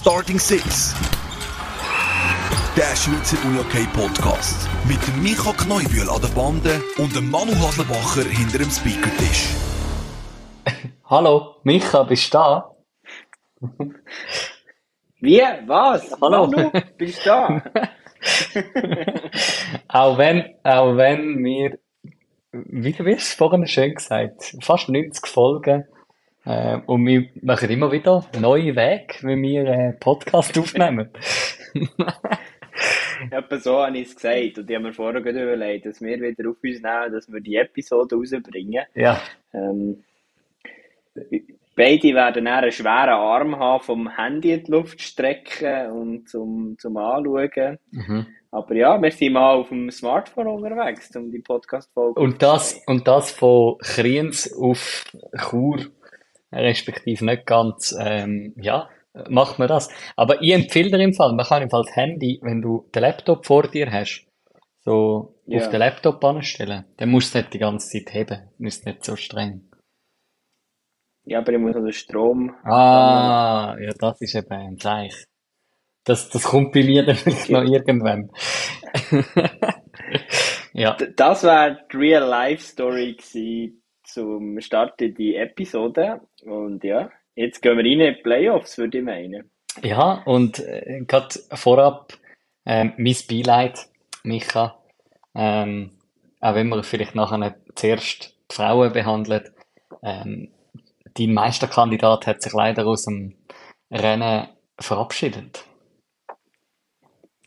Starting Six. Der Schweizer UniOK Podcast. Mit dem Micha Kneubühl an der Bande und dem Manu Haslebacher hinter dem Speakertisch. Hallo, Micha, bist du da? Wie? Was? Hallo. Manu, bist du da? Auch wenn, auch wenn wir, wie du es vorhin schön gesagt, fast 90 Folgen, äh, und wir machen immer wieder neue Wege, wenn wir äh, Podcast aufnehmen. Etwa so habe ich es gesagt. Und ich habe mir vorher gerade überlegt, dass wir wieder auf uns nehmen, dass wir die Episode rausbringen. Ja, Ähm, beide werden dann einen schweren Arm haben, vom Handy in die Luft strecken und zum, zum Anschauen. mhm. Aber ja, wir sind mal auf dem Smartphone unterwegs, um die Podcast-Folge Und das, und das von Kriens auf Chur, respektive nicht ganz, ähm, ja, macht man das. Aber ich empfehle dir im Fall, man kann im Fall das Handy, wenn du den Laptop vor dir hast, so Ja. auf den Laptop anstellen, dann musst du nicht die ganze Zeit heben. Du bist nicht so streng. Ja, aber ich muss noch den Strom. Ah, ja, das ist eben ein Zeichen. Das, das kommt bei mir dann vielleicht noch irgendwann. Ja, Das wäre die Real-Life-Story zum Start in die Episode. Und ja, jetzt gehen wir rein in die Playoffs, würde ich meinen. ja, und äh, gerade vorab, ähm, mein Beileid, Micha, ähm, auch wenn wir vielleicht nachher nicht zuerst die Frauen behandelt, ähm, dein Meisterkandidat hat sich leider aus dem Rennen verabschiedet.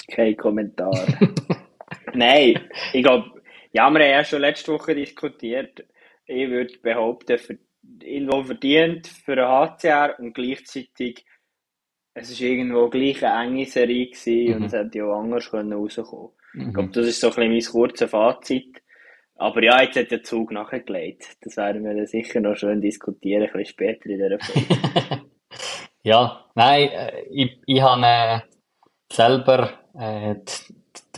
Kein Kommentar. Nein, ich glaube, ja, wir haben ja schon letzte Woche diskutiert. Ich würde behaupten, für, irgendwo verdient für den HCR und gleichzeitig, es ist irgendwo gleich eine enge Serie gewesen und Mhm. es hätte ja auch anders können rauskommen. Ich Mhm. glaube, das ist so ein bisschen mein kurzes Fazit. Aber ja, jetzt hat der Zug nachgelegt. Das werden wir dann sicher noch schön diskutieren, ein bisschen später in dieser Folge. Ja, nein, äh, ich, ich habe äh, selber äh,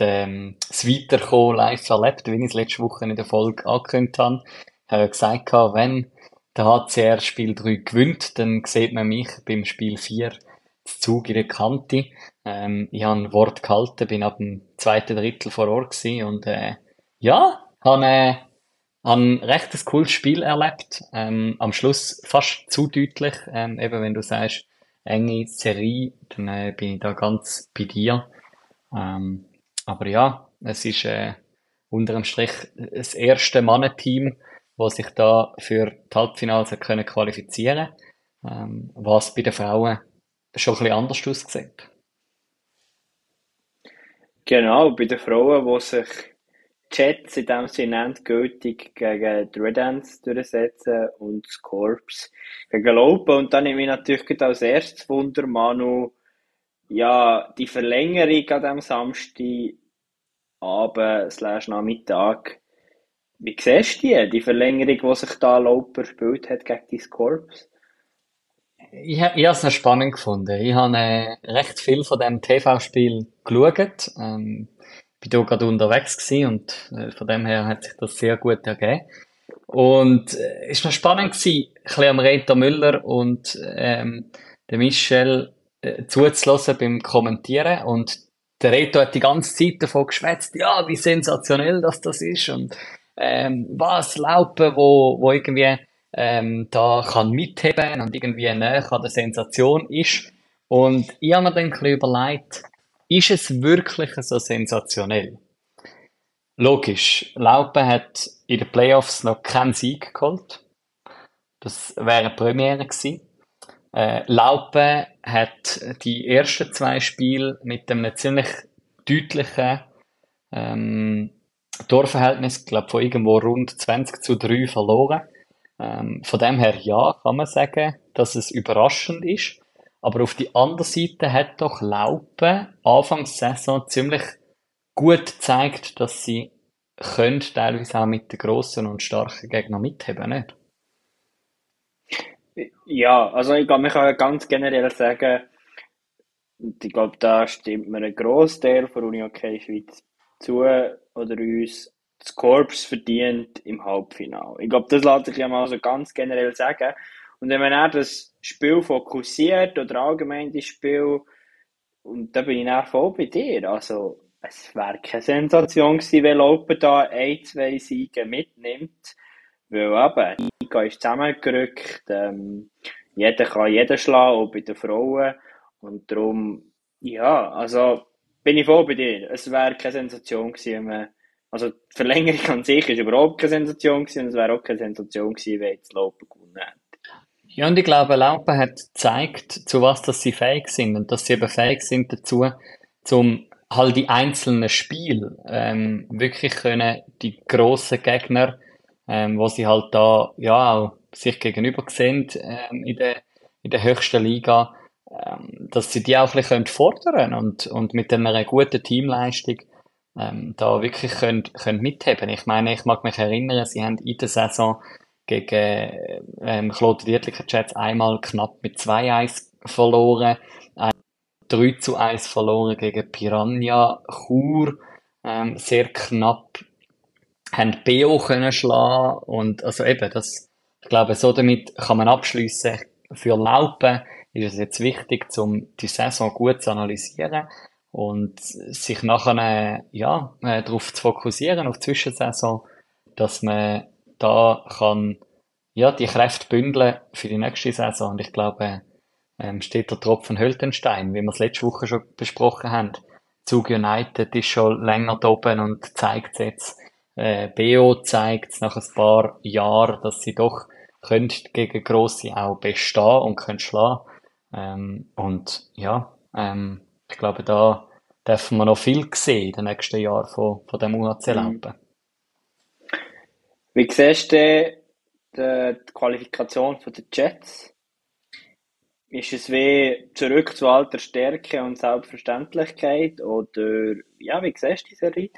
ähm, das Weiterkommen live erlebt, wie ich es letzte Woche in der Folge angekündigt habe. Ich habe ja gesagt, wenn der HCR Spiel 3 gewinnt, dann sieht man mich beim Spiel 4 das Zug in der Kante. Ähm, ich habe ein Wort gehalten, bin ab dem zweiten Drittel vor Ort gewesen und äh, ja, habe äh, ein recht cooles Spiel erlebt. Ähm, am Schluss fast zu deutlich. Ähm, eben wenn du sagst, enge Serie, dann äh, bin ich da ganz bei dir. Ähm, aber ja, es ist äh, unter dem Strich das erste Mannenteam, das sich da für die Halbfinals können qualifizieren ähm, was bei den Frauen schon ein bisschen anders aussieht. Genau, bei den Frauen, die sich die Jets in dem Sinne endgültig gegen die durchsetzen und das Corps gegen Laupen. Und dann nehme ich natürlich als erstes Wunder, Manu, ja, die Verlängerung an diesem Samstag Abend slash Nachmittag. Wie siehst du die, die Verlängerung, die sich da Lauper gespielt hat gegen die Corps? Ich, ha- ich habe es spannend gefunden. Ich habe äh, recht viel von dem TV-Spiel geschaut. Ähm, bin da gerade unterwegs gewesen und äh, von dem her hat sich das sehr gut ergeben. Und äh, ist noch spannend gewesen, ein bisschen am Reto Müller und ähm, der Michel äh, zuzulassen beim Kommentieren. Und der Reto hat die ganze Zeit davon geschwätzt, ja, wie sensationell das das ist und ähm, was Laupen, wo, wo irgendwie ähm, da kann mitheben und irgendwie näher an der Sensation ist. Und ich habe mir dann ein bisschen überlegt, ist es wirklich so sensationell? Logisch, Laupen hat in den Playoffs noch keinen Sieg geholt. Das wäre eine Premiere gewesen. Äh, Laupen hat die ersten zwei Spiele mit einem ziemlich deutlichen ähm, Torverhältnis, glaube von irgendwo rund 20 zu 3 verloren. Ähm, von dem her ja, kann man sagen, dass es überraschend ist. Aber auf die andere Seite hat doch Laupen Anfangs Saison ziemlich gut gezeigt, dass sie können teilweise auch mit den grossen und starken Gegnern mitheben, nicht? Ja, also ich glaube, man kann ganz generell sagen, ich glaube, da stimmt mir ein Großteil von Uni Hockey Schweiz zu oder uns, das Korps verdient im Halbfinale. Ich glaube, das lässt sich ja mal so ganz generell sagen. Und wenn man dann das Spiel fokussiert oder allgemein das Spiel, und da bin ich dann voll bei dir. Also, es wäre keine Sensation gewesen, wenn Lopen da ein, zwei Siege mitnimmt. Weil eben, die Liga ist zusammengerückt, ähm, jeder kann jeden schlagen, auch bei den Frauen. Und darum, ja, also, bin ich voll bei dir. Es wäre keine Sensation gewesen, also, die Verlängerung an sich ist überhaupt keine Sensation gewesen, und es wäre auch keine Sensation gewesen, wenn jetzt Lopen gewonnen hätte. Ja, und ich glaube, Laupen hat gezeigt, zu was dass sie fähig sind und dass sie eben fähig sind dazu, zum halt die einzelnen Spiele ähm, wirklich können die grossen Gegner, ähm, wo sie halt da ja auch sich gegenüber sehen ähm, in der in der höchsten Liga, ähm, dass sie die auch ein bisschen fordern und und mit einer guten Teamleistung ähm, da wirklich können, können mitheben. Ich meine, ich mag mich erinnern, sie haben in der Saison gegen ähm, Claude Dietlicher Jets einmal knapp mit 2-1 verloren, ein 3 zu 1 verloren gegen Piranha Chur, ähm, sehr knapp, haben BO können schlagen und also eben, das, ich glaube, so damit kann man abschließen. Für Laupen ist es jetzt wichtig, um die Saison gut zu analysieren und sich nachher, ja, äh, darauf zu fokussieren, auf die Zwischensaison, dass man da kann ja, die Kräfte bündeln für die nächste Saison. Und ich glaube, ähm, steht der Tropfen Höltenstein, wie wir es letzte Woche schon besprochen haben. Zug United ist schon länger da oben und zeigt es jetzt. Äh, BO zeigt es nach ein paar Jahren, dass sie doch können gegen Grosse auch bestehen und können schlagen. Ähm, und ja, ähm, ich glaube, da dürfen wir noch viel sehen in den nächsten Jahren von, von dem UHC Lampen. Wie siehst du die, die Qualifikation der Jets? Ist es wie zurück zu alter Stärke und Selbstverständlichkeit? Oder ja, wie siehst du die Serie?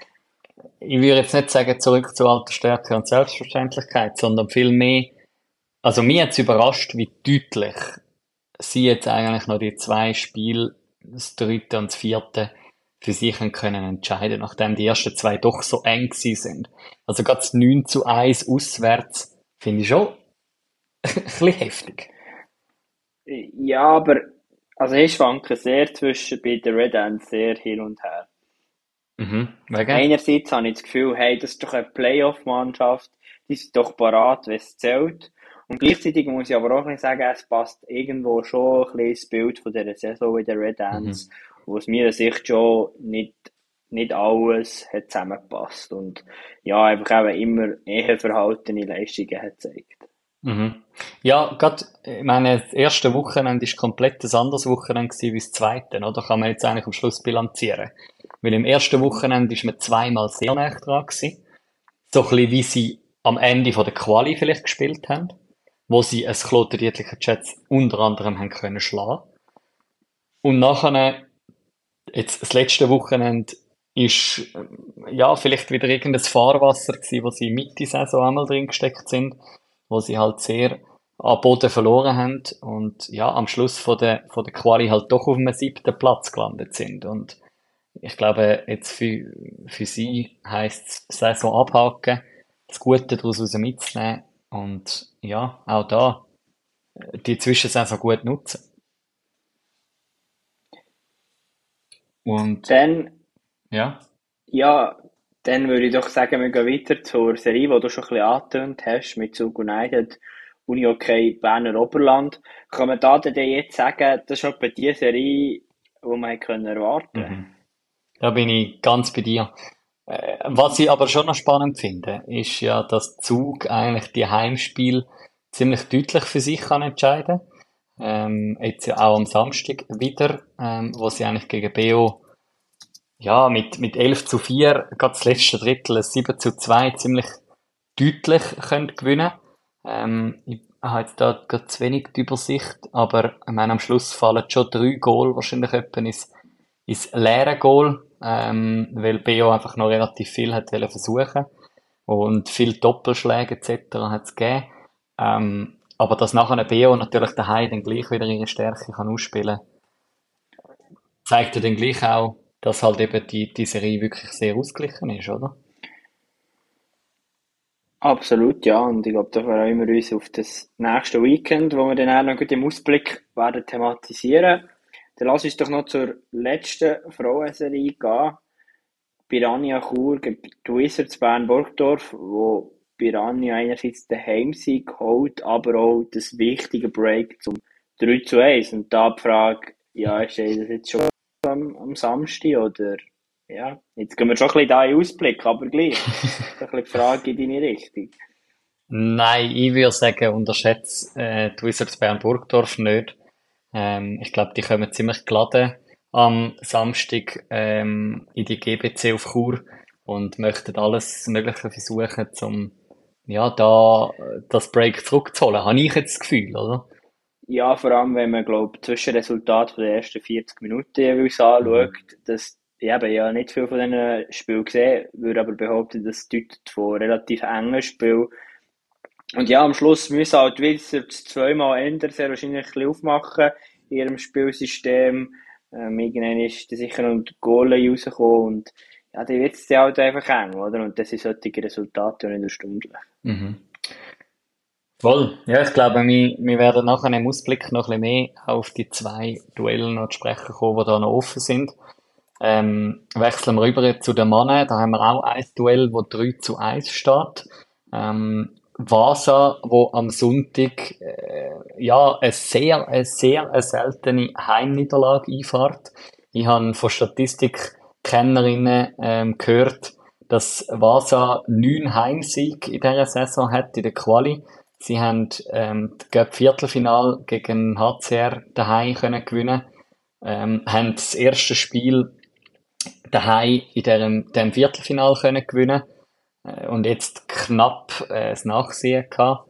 Ich würde jetzt nicht sagen zurück zu alter Stärke und Selbstverständlichkeit, sondern vielmehr, also mir hat es überrascht, wie deutlich sie jetzt eigentlich noch die zwei Spiele, das dritte und das vierte, für sich können entscheiden, nachdem die ersten zwei doch so eng sind. Also gerade das 9 zu 1 auswärts finde ich schon ein bisschen heftig. Ja, aber also ich schwanke sehr zwischen bei den Red Ants sehr hin und her. Mhm. Einerseits habe ich das Gefühl, hey, das ist doch eine Playoff-Mannschaft, die sind doch parat, wenn es zählt. Und gleichzeitig muss ich aber auch nicht sagen, es passt irgendwo schon ein bisschen das Bild von dieser Saison in den Red Ants. Mhm wo es mir Sicht schon nicht, nicht alles hat zusammengepasst und ja, einfach eben immer eher verhaltene Leistungen hat gezeigt. Mhm. Ja, gerade, ich meine, das erste Wochenende ist komplett ein anderes Wochenende gewesen wie das zweite, oder? Kann man jetzt eigentlich am Schluss bilanzieren. Weil im ersten Wochenende ist man zweimal sehr nah dran gewesen. So ein bisschen wie sie am Ende von der Quali vielleicht gespielt haben, wo sie ein Kloterdietlicher Jets unter anderem haben können schlagen. Und nachher Jetzt, das letzte Wochenende ist, ja, vielleicht wieder irgendein Fahrwasser gewesen, wo sie Mitte Saison einmal drin gesteckt sind, wo sie halt sehr am Boden verloren haben und ja, am Schluss von der, von der Quali halt doch auf einem siebten Platz gelandet sind. Und ich glaube, jetzt für, für sie es Saison abhaken, das Gute daraus mitzunehmen und ja, auch da die Zwischensaison gut nutzen. Und dann, ja. Ja, dann würde ich doch sagen, wir gehen weiter zur Serie, die du schon ein bisschen angetönt hast, mit Zug United, Uni OK Berner Oberland. Kann man da denn jetzt sagen, das ist etwa die Serie, die man können erwarten mhm. Da bin ich ganz bei dir. Äh, was ich aber schon noch spannend finde, ist ja, dass Zug eigentlich die Heimspiel ziemlich deutlich für sich kann entscheiden. Ähm, jetzt ja auch am Samstag wieder, ähm, wo sie eigentlich gegen BO ja, mit, mit 11 zu 4, gerade das letzte Drittel, 7 zu 2, ziemlich deutlich können gewinnen. Ähm, Ich habe jetzt da gerade zu wenig die Übersicht, aber ich meine, am Schluss fallen schon drei Goal, wahrscheinlich etwa ins, ins leere Goal, ähm, weil BO einfach noch relativ viel hat versuchen und viel Doppelschläge etc. hat es gegeben. Ähm, aber dass nachher ein BO natürlich daheim dann gleich wieder ihre Stärke kann ausspielen zeigt ja dann gleich auch, dass halt eben die, die Serie wirklich sehr ausgeglichen ist, oder? Absolut, ja. Und ich glaube, da freuen wir uns auf das nächste Weekend, wo wir dann auch noch im Ausblick werden thematisieren. Dann lass uns doch noch zur letzten Frauenserie gehen. Piranha Chur gegen die Wizards Bern-Burgdorf, wo Piranha einerseits den Heimsieg holt, aber auch das wichtige Break zum 3 zu 1. Und da die Frage, ja, ist das jetzt schon am, am Samstag oder ja, jetzt gehen wir schon ein bisschen da in Ausblick, aber gleich. ein bisschen die Frage in deine Richtung. Nein, ich würde sagen, unterschätze äh, die Wizards Bern Burgdorf nicht. Ähm, ich glaube, die kommen ziemlich geladen am Samstag ähm, in die GBC auf Chur und möchten alles Mögliche versuchen, um ja, da das Break zurückzuholen. Habe ich jetzt das Gefühl, oder? Ja, vor allem, wenn man, glaube Zwischenresultat der ersten 40 Minuten jeweils anschaut, mhm. dass ich habe ja nicht viel von diesen Spielen gesehen, würde aber behaupten, das deutet von relativ engen Spielen. Und ja, am Schluss müssen halt Wizards zweimal ändern, sehr wahrscheinlich ein aufmachen in ihrem Spielsystem. Ähm, irgendwann ist da sicher noch die Goalie rausgekommen und ja, dann wird es halt einfach eng, oder? Und das sind solche Resultate nicht erstaunlich. Mhm. Voll. Ja, ich glaube, wir, wir werden nachher im Ausblick noch ein bisschen mehr auf die zwei Duelle noch zu sprechen kommen, die da noch offen sind. Ähm, wechseln wir rüber zu den Mannen. Da haben wir auch ein Duell, wo 3 zu 1 steht. Ähm, Vasa, wo am Sonntag äh, ja eine sehr, eine sehr eine seltene Heimniederlage einfährt. Ich habe von Statistikkennerinnen ähm, gehört, dass Vasa neun Heimsieg in dieser Saison hat in der Quali. Sie haben ähm, das Viertelfinal gegen HCR daheim können gewinnen, ähm, haben das erste Spiel daheim in diesem, diesem Viertelfinal können gewinnen und jetzt knapp äh, das Nachsehen gehabt.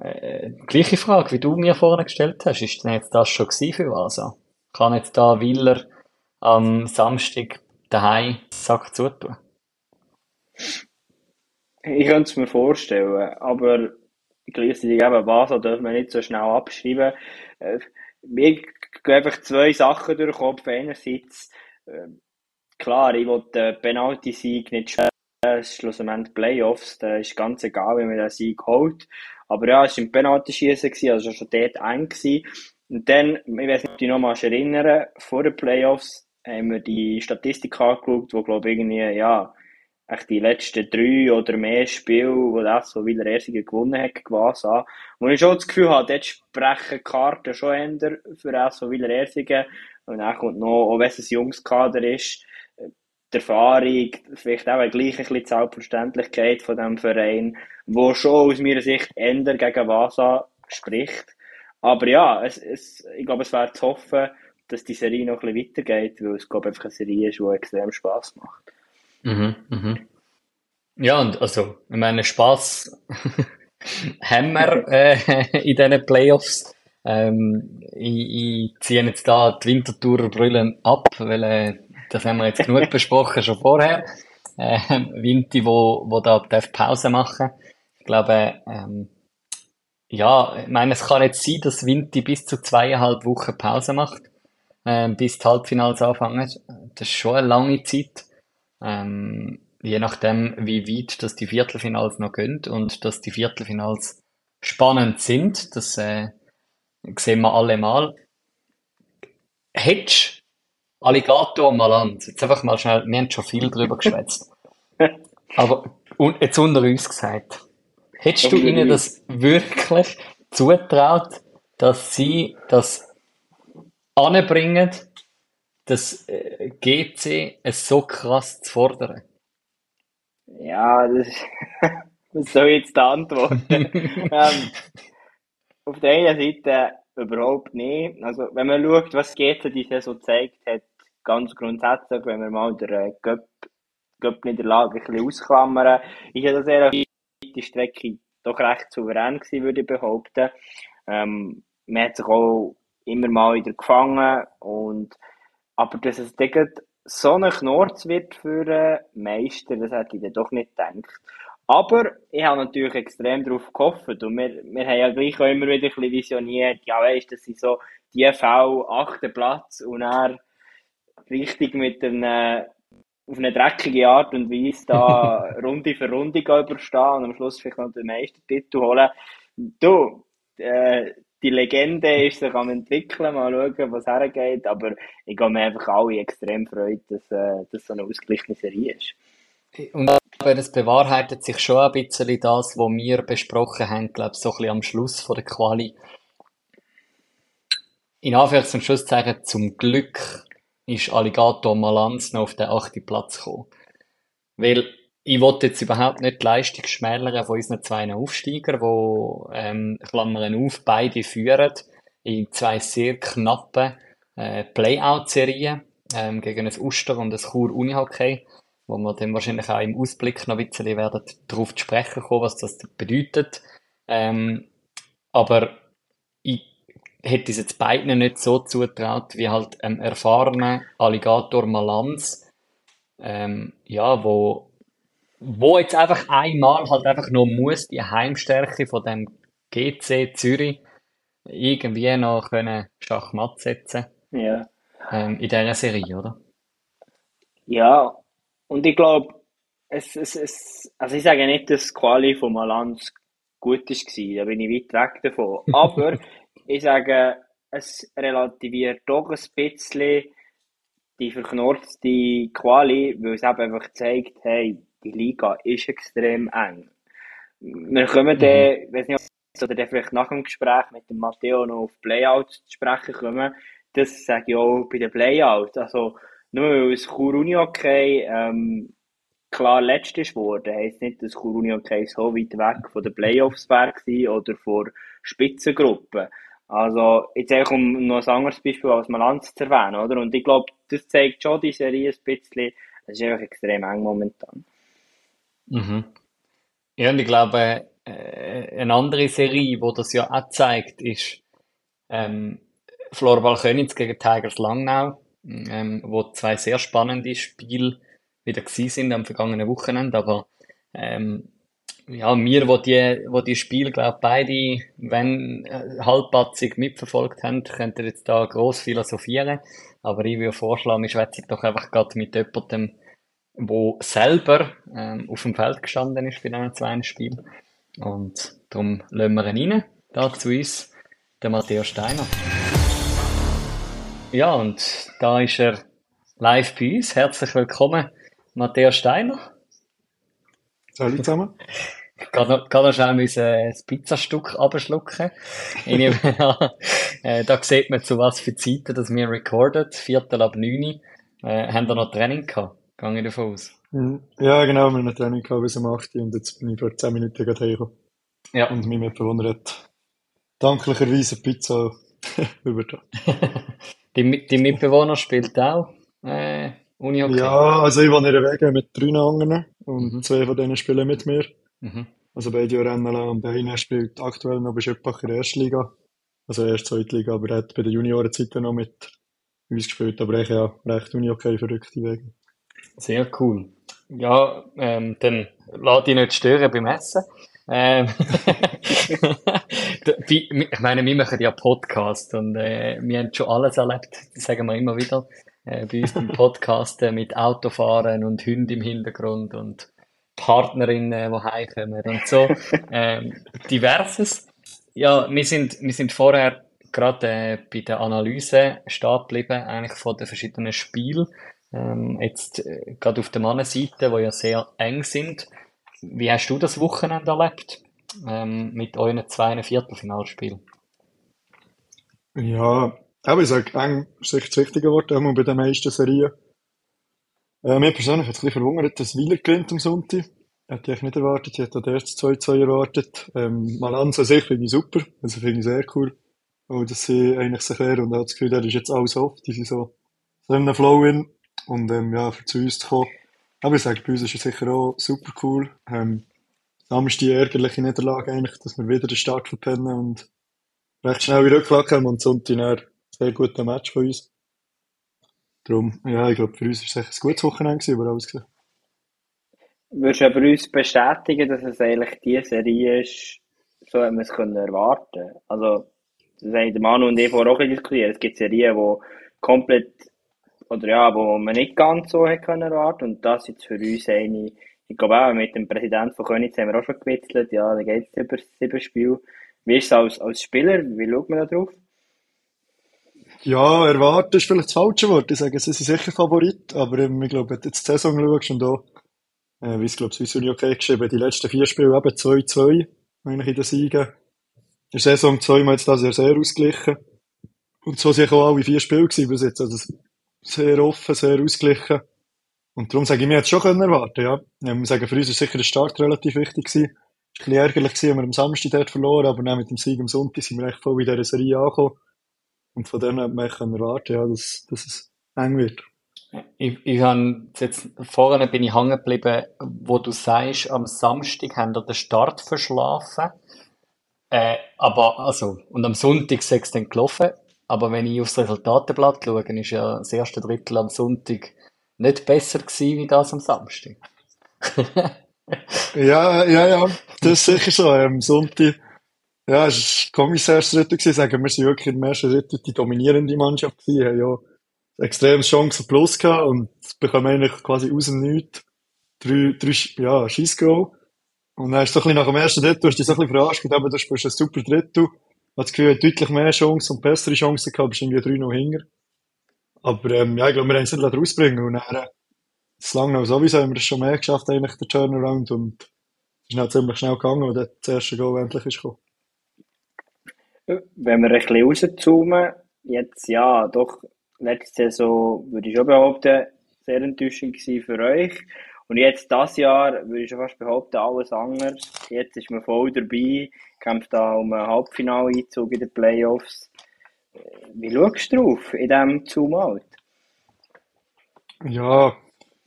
Äh, gleiche Frage, wie du mir vorhin gestellt hast, ist denn jetzt das schon für Vasa? Kann jetzt da Willer am Samstag daheim Sack zutun? Ich könnte es mir vorstellen, aber gleichzeitig eben Vasa darf man nicht so schnell abschreiben. Äh, mir gehen einfach zwei Sachen durch den Kopf. Einerseits, äh, klar, ich will den Penalty-Sieg nicht spielen, schlussendlich Playoffs, da ist ganz egal, wie man den Sieg holt. Aber ja, es war im Penalty-Schießen, also schon dort eng. Und dann, ich weiß nicht, ob du noch mal erinnern, vor den Playoffs haben wir die Statistik angeschaut, wo, glaube ich, irgendwie, ja, echt die letzten drei oder mehr Spiele, wo das so wieder Ersiger gewonnen hat, quasi an. Ich schon das Gefühl habe, dort sprechen Karten schon ändern für das so wieder Ersigen. Und dann kommt noch, auch wenn es ein Jungskader ist, die Erfahrung, vielleicht auch gleich ein bisschen die Selbstverständlichkeit von diesem Verein, wo schon aus meiner Sicht ändert gegen Vasa spricht. Aber ja, es, es, ich glaube, es wäre zu hoffen, dass die Serie noch ein bisschen weitergeht, weil es, glaube ich, einfach eine Serie ist, die extrem Spass macht. Mhm, mhm. Ja, und also, ich meine, Spaß haben wir äh, in diesen Playoffs. Ähm, ich, ich ziehe jetzt da die Wintertourer ab, weil äh, das haben wir jetzt genug besprochen, schon vorher. Äh, Vinti, wo, wo da darf Pause machen. Ich glaube, ähm, ja, ich meine, es kann jetzt sein, dass Vinti bis zu zweieinhalb Wochen Pause macht, äh, bis die Halbfinals anfangen. Das ist schon eine lange Zeit. Ähm, je nachdem, wie weit dass die Viertelfinals noch gehen und dass die Viertelfinals spannend sind, das äh, sehen wir alle mal. Hättest Alligator mal an, jetzt einfach mal schnell, wir haben schon viel drüber geschwätzt. Aber und jetzt unter uns gesagt, hättest du ihnen das wirklich zutraut, dass sie das anbringen, das äh, GC es so krass zu fordern? Ja, das, was soll ich jetzt da antworten? ähm, auf der einen Seite überhaupt nicht. Also, wenn man schaut, was GC die Saison gezeigt hat, ganz grundsätzlich, wenn wir mal der Göpp, Göpp-Niederlage ein bisschen ausklammern, ist ja das eine weite Strecke doch recht souverän gewesen, würde ich behaupten. Ähm, man hat sich auch immer mal wieder gefangen und aber dass es dann so ein Knorz wird für einen Meister, das hätte ich dann doch nicht gedacht. Aber ich habe natürlich extrem darauf gehofft und wir, wir haben ja gleich auch immer wieder ein bisschen visioniert, ja weißt, das sind so die V, achten Platz und er richtig mit einem auf eine dreckige Art und Weise da Runde für Runde überstehen und am Schluss vielleicht noch den Meistertitel holen. Du, äh, die Legende ist sich am entwickeln, mal schauen, was hergeht, aber ich gehe mir einfach alle extrem freut, dass äh, das so eine ausgeglichene Serie ist. Und es bewahrheitet sich schon ein bisschen das, was wir besprochen haben, glaube ich, so ein bisschen am Schluss von der Quali. In Anführungs- und Schlusszeichen, zum Glück ist Alligator Malanz noch auf den achten Platz gekommen. Weil ich wollte jetzt überhaupt nicht die Leistung schmälern von unseren zwei Aufsteigern, die, ähm, Klammern auf, beide führen in zwei sehr knappen äh, Playout-Serien ähm, gegen ein Uster und ein Chur Unihockey, wo wir dann wahrscheinlich auch im Ausblick noch ein bisschen darauf zu sprechen kommen, was das bedeutet. Ähm, aber hätte es jetzt beiden nicht so zutraut, wie halt einem erfahrenen Alligator Malanz, ähm, ja, wo wo jetzt einfach einmal halt einfach noch muss die Heimstärke von dem GC Zürich irgendwie noch können Schachmatt setzen ja. ähm, in dieser Serie, oder? Ja, und ich glaube, es, es, es, also ich sage nicht, dass die Quali von Malanz gut war, da bin ich weit weg davon. Aber ich sage, es relativiert doch ein bisschen die verknorzte Quali, weil es eben einfach zeigt, hey, die Liga ist extrem eng. Wir kommen mhm. dann, ich weiß nicht, oder dann vielleicht nach dem Gespräch mit dem Matteo noch auf Playouts zu sprechen kommen. Das sage ich auch bei den Playouts. Also, nur weil es Chur Uni okay ähm, klar letztes wurde, heisst nicht, dass Chur Uni okay so weit weg von den Playoffs war oder von Spitzengruppen. Also, jetzt einfach um noch ein anderes Beispiel als Malanz zu erwähnen, oder? Und ich glaube, das zeigt schon die Serie ein bisschen, es ist einfach extrem eng momentan. Mhm. Ja, und ich glaube, äh, eine andere Serie, die das ja auch zeigt, ist ähm, Florbal Könitz gegen Tigers Langnau, ähm, wo zwei sehr spannende Spiele wieder gewesen sind am vergangenen Wochenende, aber ähm, ja, wir, wo die, wo die Spiele, glaube beide, wenn äh, halbpatzig mitverfolgt haben, könnten jetzt da gross philosophieren. Aber ich würde vorschlagen, wir schwätzen doch einfach gerade mit jemandem, wo selber ähm, auf dem Feld gestanden ist bei diesen zwei Spielen. Und darum lassen wir ihn rein, da zu uns, der Matthias Steiner. Ja, und da ist er live bei uns. Herzlich willkommen, Matthias Steiner. Hallo zusammen. Kann noch, kann noch schnell müssen das Pizzastück abschlucken. äh, da sieht man, zu was für Zeiten dass wir recorded. Viertel ab neun. Äh, haben da noch Training gehabt? Gehe ich davon aus. Mhm. Ja, genau, wir haben ein Training gehabt bis um 8 Uhr und jetzt bin ich vor 10 Minuten gerade hergekommen. Ja. Und mein Mitbewohner hat danklicherweise Pizza übertragen. die, die Mitbewohner spielt auch äh, Uni okay. Ja, also ich wohne in der Wege mit drei anderen und mhm. zwei von denen spielen mit mir. Mhm. Also beide rennen und der eine spielt aktuell noch bei Schöppach in der Erstliga. Also erst Zweitliga, aber er hat bei den Juniorenzeiten noch mit uns gespielt, aber ich ja recht Uni-Okay verrückte Wege. Sehr cool. Ja, ähm, dann lass dich nicht stören beim Essen. Ähm, ich meine, wir machen ja Podcast und äh, wir haben schon alles erlebt, das sagen wir immer wieder, äh, bei uns im Podcast äh, mit Autofahren und Hunden im Hintergrund und Partnerinnen, die heimkommen und so. Ähm, diverses. Ja, wir sind, wir sind vorher gerade äh, bei der Analyse stehen geblieben, eigentlich von den verschiedenen Spielen. Ähm, jetzt äh, gerade auf der Mannenseite, wo ja sehr eng sind. Wie hast du das Wochenende erlebt ähm, mit euren zwei Viertelfinalspielen? Ja, aber ich sage, eng ist das richtige Wort, einmal bei den meisten Serien. Äh, mir persönlich hat es ein bisschen verwundert, dass Wieler gewinnt am Sonntag. Hätte ich nicht erwartet. Ich hätte erst 2-2 erwartet. Ähm, Malanza sich finde ich super. Also finde ich sehr cool. Und dass sie eigentlich sich wehren und auch das Gefühl, das ist jetzt alles oft. Die sind so, so in einem Flow in. Und ähm, ja, für zu uns zu kommen. Aber ich sage, bei uns ist es sicher auch super cool. Ähm, Samstag die ärgerliche Niederlage eigentlich, dass wir wieder den Start verpennen und recht schnell wieder Rücklage haben und Sonntag sehr guter Match von uns. Darum, ja, ich glaube, für uns war es ein gutes Wochenende gewesen, über alles gesehen. Würdest du aber uns bestätigen, dass es eigentlich die Serie ist, so haben wir es können erwarten Also, das haben Manu und ich vorher auch diskutiert. Es gibt Serien, die komplett oder ja, wo man nicht ganz so hätte können erwarten. Und das ist für uns eine, ich glaube auch, mit dem Präsidenten von Königs haben wir auch schon gewitzelt, ja, da geht es über sieben Spiele. Wie ist es als, als Spieler? Wie schaut man da drauf? Ja, erwarten ist vielleicht das falsche Wort. Ich sage, sie sind sicher Favorit, aber ähm, ich glaube, wenn du jetzt die Saison schaust und auch, äh, wie es, glaube ich, Visuri okay geschrieben, die letzten vier Spiele eben 2-2, eigentlich in den Siegen. In der Saison zweimal jetzt das ja sehr ausgeglichen. Und so sind auch alle vier Spiele bis jetzt. Also sehr offen, sehr ausgeglichen. Und darum sage ich mir jetzt schon können erwarten, ja. Ich muss sagen, für uns ist sicher der Start relativ wichtig gewesen. Es war ein bisschen ärgerlich gewesen, wenn wir am Samstag dort verloren, aber dann mit dem Sieg am Sonntag sind wir echt voll in dieser Serie angekommen. Und von dem hat man können erwarten, ja, dass, dass es eng wird. Ich, ich habe jetzt, vorne bin ich hängen geblieben, wo du sagst, am Samstag haben wir den Start verschlafen. Äh, aber, also, und am Sonntag es dann gelaufen. Aber wenn ich aufs Resultatenblatt schaue, ist ja das erste Drittel am Sonntag nicht besser gewesen wie das am Samstag. ja, ja, ja, das ist sicher so. Am Sonntag, ja, es war Kommissarsdrittel gewesen, sagen wir, sind wirklich im ersten Drittel die dominierende Mannschaft gewesen, haben ja extrem Chancen plus gehabt und bekommen eigentlich quasi aus dem Nichts drei, drei, ja, Scheissgoal. Und dann ist so ein bisschen nach dem ersten Drittel, hast du dich so ein bisschen verarscht, aber du spielst ein super Drittel habe das Gefühl, deutlich mehr Chancen und bessere Chancen gehabt, bist irgendwie drei noch hinger. Aber, ähm, ja, ich glaube, wir haben es nicht rausbringen und dann, äh, das lang noch sowieso haben wir es schon mehr geschafft, eigentlich, der Turnaround und es ist dann ziemlich schnell gegangen, und das erste Goal endlich ist gekommen. Wenn wir ein bisschen rauszoomen, jetzt, ja, doch, letzte Saison, würde ich schon behaupten, sehr enttäuschend gewesen für euch. Und jetzt, das Jahr, würde ich schon fast behaupten, alles anders. Jetzt ist man voll dabei, kämpft da um einen Halbfinaleinzug in den Playoffs. Wie schaust du drauf in diesem Zoom-Out? Ja,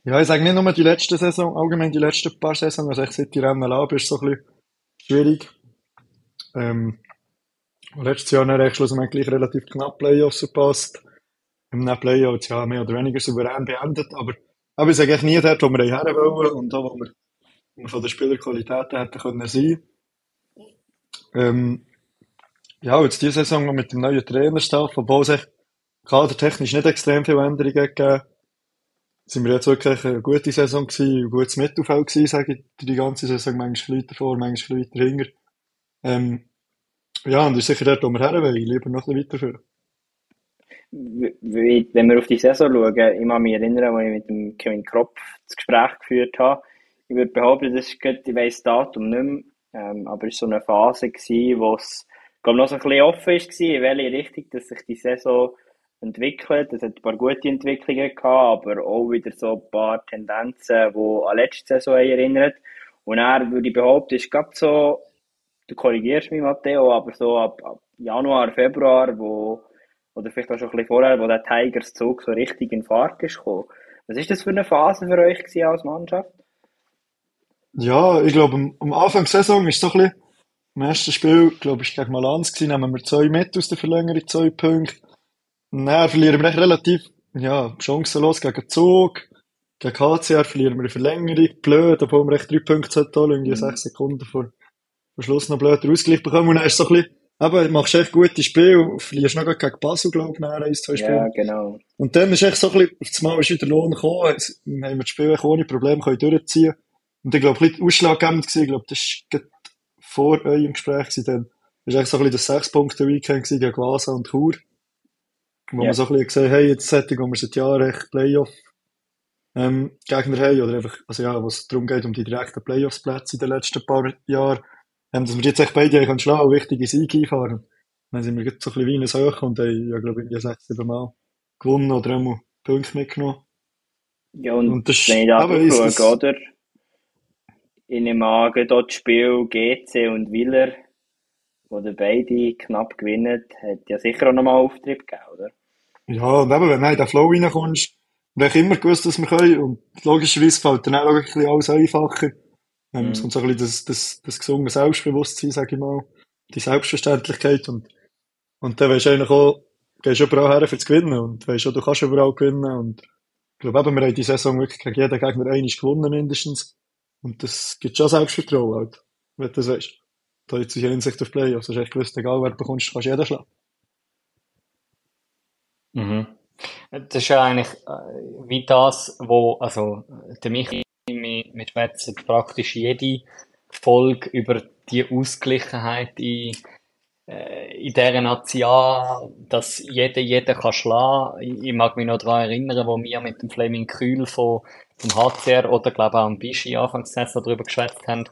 ja, ich sage nicht nur die letzte Saison, allgemein die letzten paar Saisons, also ich seit die Rennen lab, ist so ein bisschen schwierig. Ähm, letztes Jahr habe ich schlussendlich relativ knapp Playoffs verpasst. Im Playoffs, ja, mehr oder weniger souverän beendet, aber aber ich sage nie dort, wo wir her wollen und da, wo wir von der Spielerqualität hätten können sein. Ähm, ja, jetzt diese Saison mit dem neuen Trainerstab, obwohl es echt kadertechnisch nicht extrem viele Änderungen gegeben sind wir jetzt wirklich eine gute Saison gewesen, ein gutes Mittelfeld gewesen, sage ich, die ganze Saison, manchmal weiter vor, manchmal weiter hinter. Ähm, ja, und das ist sicher dort, wo wir her wollen, lieber noch ein bisschen weiterführen wenn wir auf die Saison schauen, ich kann mich erinnern, als ich mit dem Kevin Kropf das Gespräch geführt habe. Ich würde behaupten, das ist ich weiss das Datum nicht mehr, ähm, aber es war so eine Phase, gewesen, wo es, glaube noch so ein bisschen offen war, in welche Richtung dass sich die Saison entwickelt. Es hat ein paar gute Entwicklungen gehabt, aber auch wieder so ein paar Tendenzen, die an letzte Saison erinnern. Und er würde ich behaupten, ist gerade so, du korrigierst mich, Matteo, aber so ab, ab Januar, Februar, wo oder vielleicht auch schon ein bisschen vorher, wo der Tigers Zug so richtig in Fahrt ist gekommen. Was ist das für eine Phase für euch gewesen als Mannschaft? Ja, ich glaube, am, Anfang der Saison ist so ein bisschen, im ersten Spiel, glaube ich, gegen Malanz gewesen, nehmen wir zwei mit aus der Verlängerung, zwei Punkte. Dann verlieren wir relativ, ja, chancenlos gegen Zug. Gegen HCR verlieren wir eine Verlängerung. Blöd, obwohl wir echt drei Punkte holen, irgendwie mhm. sechs Sekunden vor, vor Schluss noch blöd Ausgleich bekommen. Und dann ist so ein bisschen, aber machst echt gute Spiele, verlierst noch gegen Basel, glaube ich, nach ein, zwei Spielen. Ja, genau. Und dann ist echt so ein bisschen, auf das Mal ist wieder Lohn gekommen, haben wir das Spiel ohne Probleme können durchziehen Und ich glaube, ein bisschen ausschlaggebend gewesen, ich glaube, das war vor eurem Gespräch gewesen, dann ist echt so ein bisschen das Sechs-Punkte-Weekend gegen Vasa und Chur. Wo ja. man so ein bisschen gesehen hey, jetzt hätte wo wir seit Jahren echt Playoff, ähm, Gegner haben, oder einfach, also ja, was darum geht, um die direkten Playoffs-Plätze in den letzten paar Jahren ähm, dass wir jetzt echt beide können schlagen und wichtige Siege einfahren. Dann sind wir jetzt so ein bisschen wie eine Höhe und haben, ja, glaube ich, sechs, sieben Mal gewonnen oder einmal Punkte mitgenommen. Ja, und, und das, wenn ich da schaue, oder? In dem Magen dort Spiel GC und Willer, wo die beide knapp gewinnen, hat ja sicher auch nochmal Auftrieb gegeben, oder? Ja, und eben, wenn du in den Flow reinkommst, und ich immer gewusst, dass wir können, und logischerweise fällt dann auch ein bisschen alles einfacher. Ähm, mhm. Es kommt so ein bisschen das, das, das gesunde Selbstbewusstsein, sage ich mal, die Selbstverständlichkeit und, und dann weisst du eigentlich auch, gehst du überall her für zu gewinnen und weisst auch, du kannst überall gewinnen und ich glaube eben, wir haben die Saison wirklich gegen jeden Gegner einmal gewonnen mindestens und das gibt schon Selbstvertrauen halt, wenn du das weißt. Da jetzt in Hinsicht auf Playoffs, hast du echt gewusst, egal wer du bekommst, kannst du jeden schlagen. Mhm. Das ist ja eigentlich äh, wie das, wo, also, der Michi mit schwätzen praktisch jede Folge über die Ausgleichheit in, äh, in dieser Nation, dass jeder jeden kann schlagen. Ich, ich mag mich noch daran erinnern, wo wir mit dem Fleming Kühl von, vom HCR oder glaube auch am Bischi Anfangs darüber geschwätzt haben,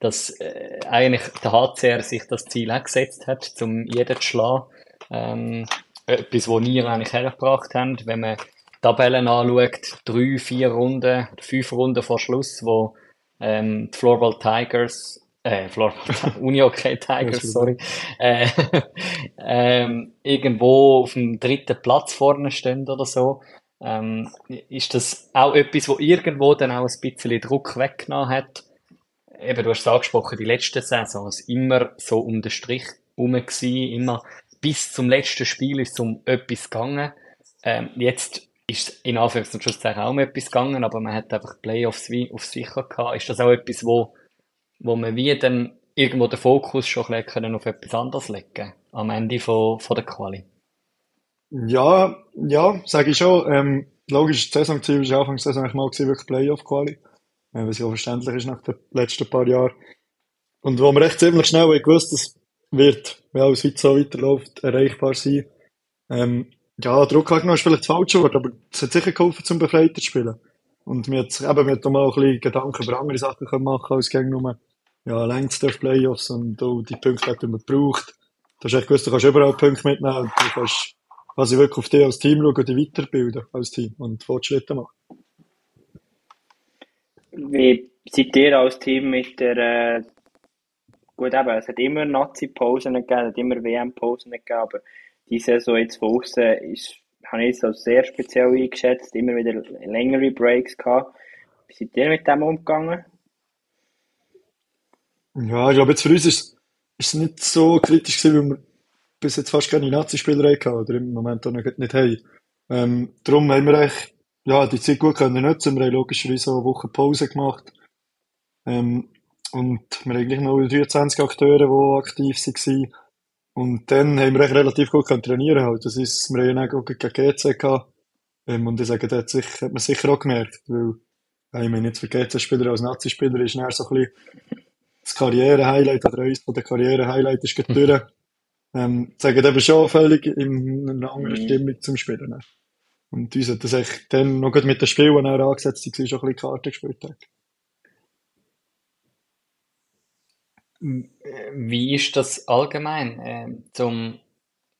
dass äh, eigentlich der HCR sich das Ziel auch gesetzt hat, um jeden zu schlagen. Ähm, etwas, was wir eigentlich hergebracht haben, wenn man Tabellen anschaut, drei, vier Runden, fünf Runden vor Schluss, wo ähm, die Floorball Tigers, äh, Floorball, Unihockey Tigers, sorry, äh, ähm, irgendwo auf dem dritten Platz vorne stehen oder so, ähm, ist das auch etwas, wo irgendwo dann auch ein bisschen Druck weggenommen hat. Eben, du hast es angesprochen, die letzten Saisons immer so um den Strich herum gewesen, immer bis zum letzten Spiel ist es um etwas gegangen. Ähm, jetzt ist in Anführungs- und Schlusszeichen auch um etwas gegangen, aber man hat einfach Playoffs wie auf sicher gehabt. Ist das auch etwas, wo, wo man wie dann irgendwo den Fokus schon ein bisschen auf etwas anderes legen am Ende von, von der Quali? Ja, ja, sage ich schon. Ähm, logisch, das Saisonziel war Anfang der Saison mal gewesen, wirklich Playoff-Quali. Äh, was ja auch verständlich ist nach den letzten paar Jahren. Und wo man recht ziemlich schnell gewusst, dass wird, wenn es heute so weiterläuft, erreichbar sein. Ähm, ja, Druck angenommen ist vielleicht das falsche Wort, aber es hat sicher geholfen, zum befreiter zu spielen. Und mir hat eben mit mal ein bisschen Gedanken über andere Sachen können machen als gegen nur, ja, längst der Playoffs und auch die Punkte, die man braucht. Du hast echt gewusst, du kannst überall Punkte mitnehmen und du kannst quasi wirklich auf dich als Team schauen und dich weiterbilden als Team und Fortschritte machen. Wie seid ihr als Team mit der äh, gut, eben, es hat immer Nazi-Pausen gegeben, es hat immer WM-Pausen gegeben, aber die Saison jetzt von außen ist, habe ich es als sehr speziell eingeschätzt, immer wieder längere Breaks gehabt. Wie seid ihr mit dem umgegangen? Ja, ich glaube, jetzt für uns ist, es nicht so kritisch gewesen, weil wir bis jetzt fast keine Nazi-Spieler hatten oder im Moment auch nicht, nicht haben. Ähm, darum haben wir eigentlich, ja, die Zeit gut können nutzen. Wir haben logischerweise eine Woche Pause gemacht. Ähm, und wir haben eigentlich noch 23 Akteure, die aktiv waren. Und dann haben wir echt relativ gut trainieren halt. Das ist, wir haben auch gegen GC gehabt. Ähm, und ich sage, das hat, sich, hat man sicher auch gemerkt, weil, ja, ich meine, jetzt für GC-Spieler als Nazi-Spieler ist näher so ein bisschen das Karriere-Highlight oder eines der Karriere-Highlight ist gerade durch. Ähm, sagen eben schon völlig in einer anderen mhm. Stimmung zum Spielen. Und uns hat das echt dann noch mit den Spielen angesetzt, die schon ein bisschen Karte gespielt haben. Wie ist das allgemein, äh, zum,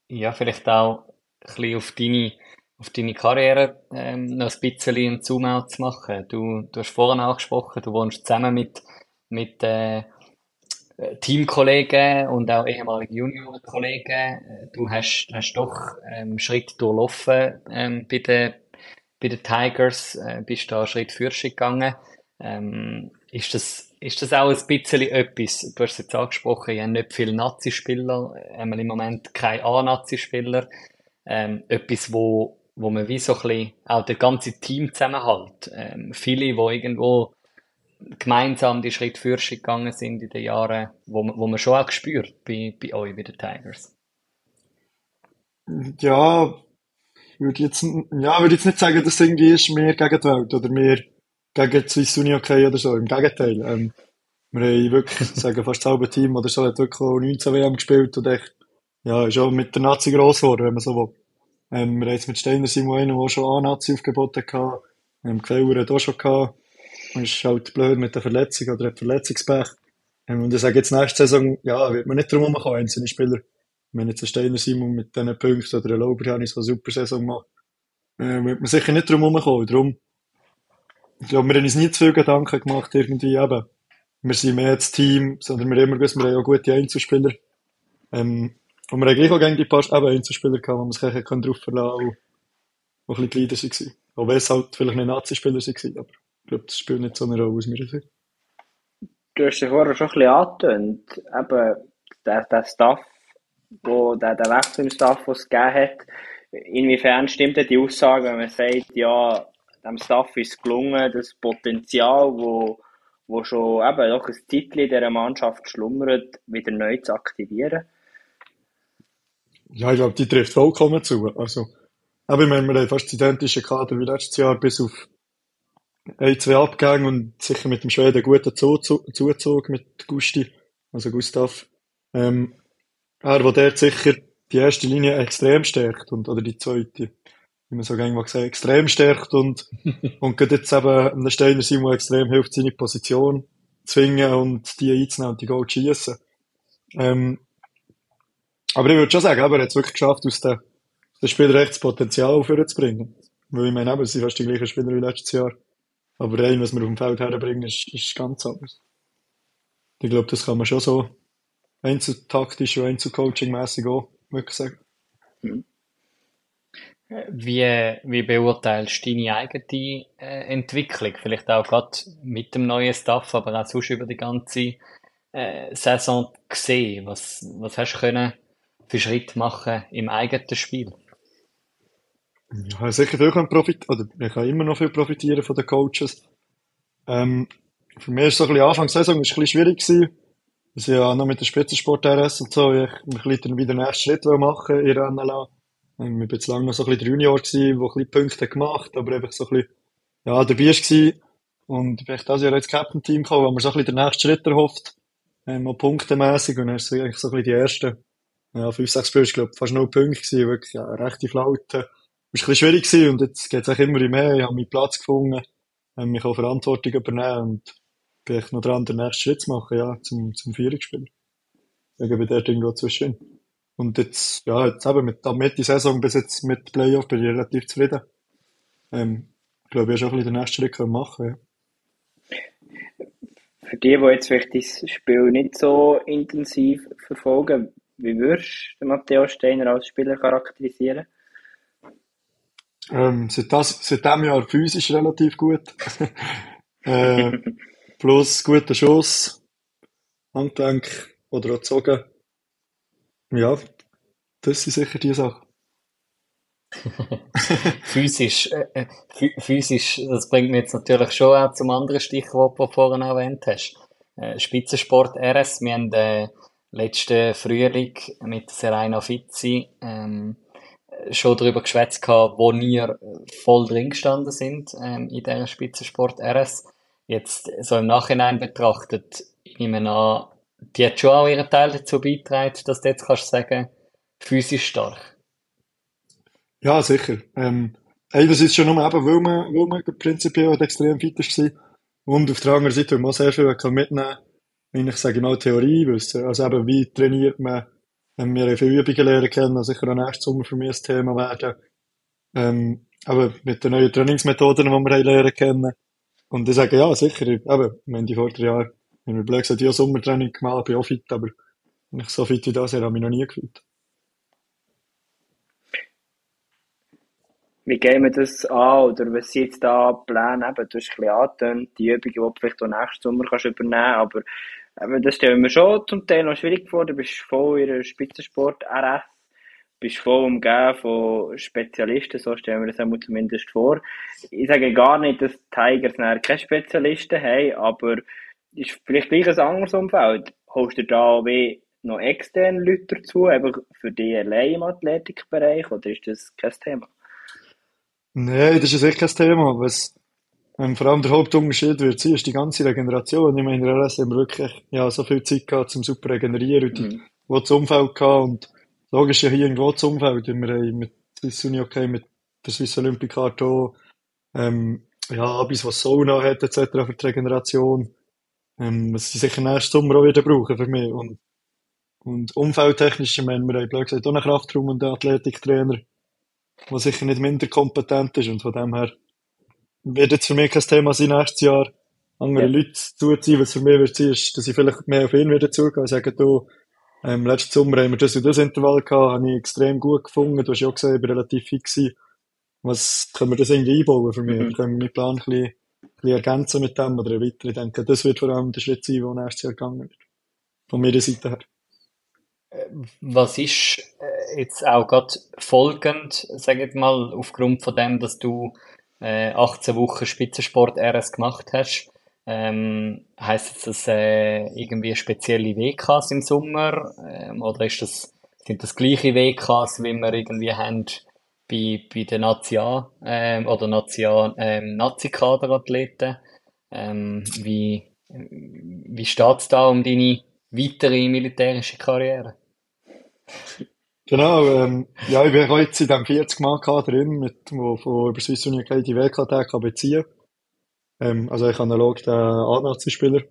ja, vielleicht auch ein bisschen auf deine, auf deine Karriere ähm, noch ein bisschen einen Zoom-out zu machen? Du, du hast vorhin angesprochen, du wohnst zusammen mit, mit äh, Teamkollegen und auch ehemaligen Juniorkollegen. Du hast, hast doch ähm, Schritt durchlaufen ähm, bei den, bei den Tigers, äh, bist da Schritt fürst gegangen. Ähm, ist das ist das auch ein bisschen etwas, du hast es jetzt angesprochen, ich habe nicht viele Nazi-Spieler, haben wir im Moment keine A-Nazi-Spieler, ähm, etwas, wo, wo man wie so ein bisschen auch das ganze Team zusammenhält. Ähm, viele, die irgendwo gemeinsam die Schritt für Schritt gegangen sind in den Jahren, wo man, wo man schon auch spürt bei, bei euch, bei den Tigers. Ja, würde jetzt, ja, würde jetzt nicht sagen, dass irgendwie ist mehr gegen die Welt oder mehr gegen Swiss Uni okay oder so. Im Gegenteil. Ähm, wir haben wirklich, sagen fast das halbe Team oder so, hat wirklich auch 19 WM gespielt und echt, ja, ist auch mit der Nazi gross geworden, wenn man so will. Ähm, wir haben jetzt mit Steiner Simon einen, der schon A-Nazi aufgeboten hatte. Ähm, Queller hat auch schon gehabt. Und ist halt blöd mit der Verletzung oder hat Verletzungspech. Ähm, und ich sage jetzt nächste Saison, ja, wird man nicht drum kommen, einzelne Spieler. Wenn jetzt ein Steiner Simon mit diesen Punkten oder ein Lauberjanis, der eine super Saison macht, äh, wird man sicher nicht drum kommen. Darum, ich glaube, wir haben uns nie zu viel Gedanken gemacht, irgendwie eben. Wir sind mehr das Team, sondern wir haben immer gewusst, wir haben auch gute Einzelspieler. Ähm, und wir haben gleich auch gegen die paar eben Einzelspieler gehabt, wo man sich drauf verlassen kann, die ein bisschen die Leader waren. Auch wenn es halt vielleicht nicht Nazi-Spieler waren, aber ich glaube, das spielt nicht so eine Rolle aus meiner Sicht. Du hast ja vorher schon ein bisschen angetönt, eben, der, der Staff, wo, der, der Wechsel im Staff, den es gegeben hat, inwiefern stimmt denn die Aussage, wenn man sagt, ja, dem Staff ist gelungen, das Potenzial, wo, wo schon eben doch ein Titel in dieser Mannschaft schlummert, wieder neu zu aktivieren? Ja, ich glaube, die trifft vollkommen zu. Also, Aber ich meine, wir haben fast identische Kader wie letztes Jahr, bis auf ein, zwei Abgänge und sicher mit dem Schweden guten Zuzug mit Gusti, also Gustav. Ähm, er, der dort sicher die erste Linie extrem stärkt und, oder die zweite, wie man so gerne mal gesagt, extrem stärkt und, und geht jetzt eben einem Steiner Simon extrem hilft, seine Position zwingen und die einzunehmen und die Goal zu schiessen. Ähm, aber ich würde schon sagen, er hat es wirklich geschafft, aus dem, dem Spieler echt das Potenzial vorzubringen. Weil ich meine, eben, es sind fast die gleichen Spieler wie letztes Jahr. Aber rein, was wir auf dem Feld herbringen, ist, ist ganz anders. Ich glaube, das kann man schon so einzeltaktisch und einzelcoaching-mässig auch wirklich sagen. Mhm. Wie, wie beurteilst du deine eigene äh, Entwicklung? Vielleicht auch gerade mit dem neuen Staff, aber auch sonst über die ganze äh, Saison gesehen. Was, was hast du können für Schritt machen im eigenen Spiel? Ich habe sicher viel profitieren, oder ich kann immer noch viel profitieren von den Coaches. Ähm, für mich ist so ein bisschen Anfang der Saison ein bisschen schwierig gewesen. Also ja, noch mit der Spitzensport RS und so, ich ein bisschen wieder den nächsten Schritt machen in der NLA. Ähm, ich war jetzt lange noch so ein bisschen der Junior gewesen, wo ein bisschen Punkte gemacht, aber einfach so ein bisschen, ja, dabei war. Und ich bin das Jahr ins Captain-Team gekommen, wo man so ein bisschen den nächsten Schritt erhofft, ähm, auch punktemässig, und dann ist es eigentlich so ein bisschen die ersten, ja, fünf, sechs Spiele, ich glaube, fast null Punkte gewesen, wirklich, ja, rechte Flaute ist ein bisschen schwierig gewesen und jetzt geht es auch immer mehr. Ich habe meinen Platz gefunden, ähm, mich auch Verantwortung übernehmen und bin ich noch dran, den nächsten Schritt zu machen, ja, zum, zum Vierungsspiel. Ich bin dort irgendwo zwischen. Und jetzt, ja, jetzt eben mit, mit die Saison bis jetzt mit Playoff bin ich relativ zufrieden. Ähm, ich glaube, ich habe schon ein bisschen den nächsten Schritt machen ja. Für die, die jetzt vielleicht das Spiel nicht so intensiv verfolgen, wie würdest du Matteo Steiner als Spieler charakterisieren? Ähm, seit, das, seit dem Jahr physisch relativ gut. äh, plus guter Schuss, Handgelenk oder auch gezogen. Ja, das sind sicher die Sachen. physisch, äh, äh physisch, das bringt mich jetzt natürlich schon auch zum anderen Stichwort, das du vorhin erwähnt hast. Äh, Spitzensport RS, wir haben äh, letzten Frühling mit Serena Fizzi ähm, schon darüber geschwätzt wo wir voll drin gestanden sind ähm, in dieser Spitzensport RS. Jetzt so im Nachhinein betrachtet, ich nehme an, die hat schon auch ihren Teil dazu beigetragen, dass du jetzt kannst sagen, physisch stark. Ja, sicher. Ähm, einerseits schon nur eben, weil man, weil man prinzipiell halt extrem fit war. Und auf der anderen Seite, weil man sehr viel mitnehmen kann, wenn ich sage mal Theorie wissen. Also eben, wie trainiert man ähm, wir haben viele Übungen lernen kennen, sicher auch nächstes Sommer für mich ein Thema werden. Ähm, aber mit den neuen Trainingsmethoden, die wir lernen kennen. Und ich sage, ja, sicher, eben, ich meine, die vorderen Jahre, wenn wir blöd gesagt, ja, Sommertraining gemacht, bin ich auch fit, aber wenn ich so fit wie das, habe ich noch nie gefühlt. Wie gehen wir das an, oder was sind jetzt da Pläne? Eben, du hast ein bisschen angetönt, die Übungen, die du vielleicht auch nächsten Sommer kannst übernehmen aber aber das stellen wir schon zum Teil noch schwierig vor. Du bist voll in der Spitzensport RS, bist voll umgeben von Spezialisten, so stellen wir das einmal zumindest vor. Ich sage gar nicht, dass Tigers keine Spezialisten haben, aber ist vielleicht gleich ein anderes Umfeld. Holst du da wie noch externe Leute dazu, einfach für die allein im Athletikbereich, oder ist das kein Thema? Nein, das ist sicher kein Thema. Was ähm, vor allem der Hauptunterschied wird sein, ist die ganze Regeneration. Ich meine, RS haben wir wirklich ja, so viel Zeit gehabt, zum super regenerieren und mhm. wo das Umfeld gehabt und logisch ja hier irgendwo das Umfeld, wir haben mit Swiss Uni okay, mit der Swiss Olympic Art ähm, ja, Abis, was Sauna hat, etc. für die Regeneration, ähm, was sie sicher nächstes Sommer auch wieder brauchen für mich. Und, und umfeldtechnisch, ich meine, wir haben blöd gesagt, auch einen Kraftraum und einen Athletiktrainer, der sicher nicht minder kompetent ist und von dem her, wird jetzt für mich kein Thema sein nächstes Jahr, andere ja. Leute zuziehen, was für mich wird sein, ist, dass ich vielleicht mehr auf ihn wieder zugehen und sagen, du, ähm, letzten Sommer haben wir das und das Intervall gehabt, habe ich extrem gut gefunden, du hast ja auch gesehen, ich bin relativ fit gewesen. Was können wir das irgendwie einbauen für mich? Mhm. Können wir meinen Plan ein bisschen, bisschen ergänzen mit dem oder erweitern? Ich denke, das wird vor allem der Schritt sein, der nächstes Jahr gegangen wird. Von meiner Seite her. Äh, was ist äh, jetzt auch gerade folgend, sage ich mal, aufgrund von dem, dass du äh, 18 Wochen Spitzensport RS gemacht hast, ähm, heißt das, dass äh, irgendwie spezielle WKs im Sommer ähm, oder ist das, sind das gleiche WKs, wie wir irgendwie haben bei, bei den National, ähm, oder National, ähm, Nazi-Kaderathleten. Ähm, wie, wie steht's da um deine weitere militärische Karriere? Genau, ähm, ja, ich bin jetzt in diesem 40-Mann-Kader drin, mit, wo von über Swiss Union die WK-Tag beziehen ähm, Also ich analog den A-Nazi-Spieler.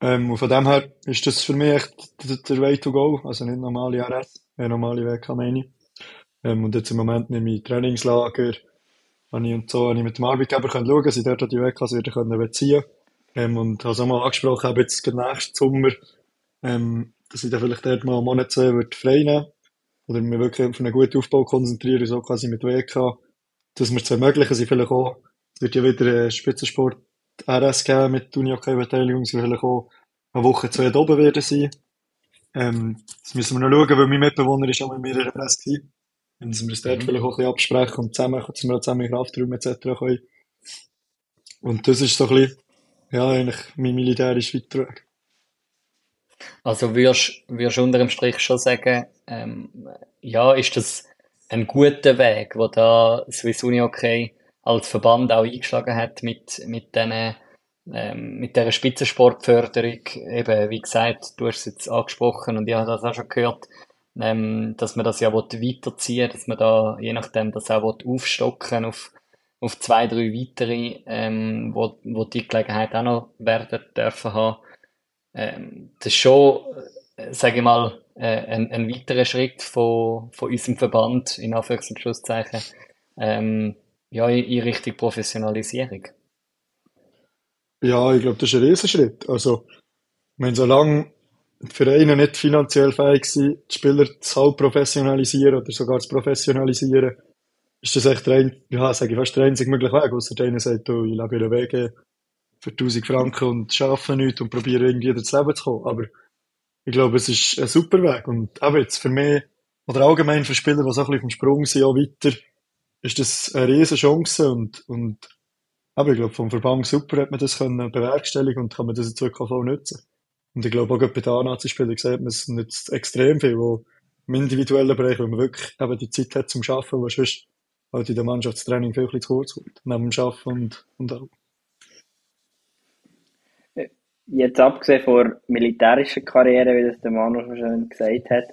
Ähm, und von dem her ist das für mich echt der, der Way to go. Also nicht normale RS, äh, normale WK meine ich. Ähm, und jetzt im Moment nehme ich Trainingslager, habe ich und so, habe ich mit dem Arbeitgeber können schauen, dass ich dort die WKs wieder können beziehen ähm, und habe es auch mal angesprochen, habe jetzt nächsten Sommer, ähm, dass ich dann vielleicht dort mal einen Monat zwei würde frei nehmen oder mir wirklich auf einen guten Aufbau konzentrieren, so quasi mit WK, dass wir es ermöglichen, sie vielleicht auch, es wird ja wieder Spitzensport RS geben mit Uni-Hockey-Beteiligung, sie vielleicht auch eine Woche, zwei oben werden sein. Ähm, das müssen wir noch schauen, weil mein Mitbewohner ist auch mit mir in der Presse gewesen. Wenn wir uns dort mhm. vielleicht auch ein bisschen absprechen und zusammen, dass wir auch zusammen in Kraftraum etc. können. Und das ist so ein bisschen, ja, eigentlich mein militärischer Weiterweg. Also würdest, du unter dem Strich schon sagen, ähm, ja, ist das ein guter Weg, wo da Swiss Uni Hockey als Verband auch eingeschlagen hat mit, mit diesen ähm, mit dieser Spitzensportförderung, eben, wie gesagt, du hast es jetzt angesprochen und ich habe das auch schon gehört, ähm, dass man das ja weiterziehen dass man da je nachdem das auch aufstocken auf, auf zwei, drei weitere, ähm, wo, wo die Gelegenheit auch noch werden dürfen haben. Ähm, das ist schon, äh, sage ich mal, äh, ein, ein weiterer Schritt von, von unserem Verband, in Anführungs- und Schlusszeichen, ähm, ja, in, in Richtung Professionalisierung. Ja, ich glaube, das ist ein Riesenschritt. Also, wenn solange die Vereine nicht finanziell fähig sind, die Spieler zu halb professionalisieren oder sogar zu professionalisieren, ist das echt der, ein, ja, sage ich fast der einzige mögliche Weg. Ausser der eine sagt, oh, ich lebe in einer Wege für 1000 Franken und arbeite nichts und probiere irgendwie ins Leben zu kommen. Aber ich glaube, es ist ein super Weg. Und auch jetzt für mich, oder allgemein für Spieler, die so ein bisschen vom Sprung sind, auch weiter, ist das eine riesige Chance und, und aber ich glaube, vom Verband super hat man das können bewerkstelligen und kann man das in Zukunft auch nutzen. Und ich glaube, auch bei den Nazi-Spielern sieht man es nützt extrem viel, wo im individuellen Bereich, wo man wirklich eben die Zeit hat zum Arbeiten, wo sonst halt in der Mannschaftstraining viel zu kurz kommt. Neben dem Arbeiten und, und auch. Jetzt abgesehen von der militärischen Karriere, wie das der Manu schon schön gesagt hat,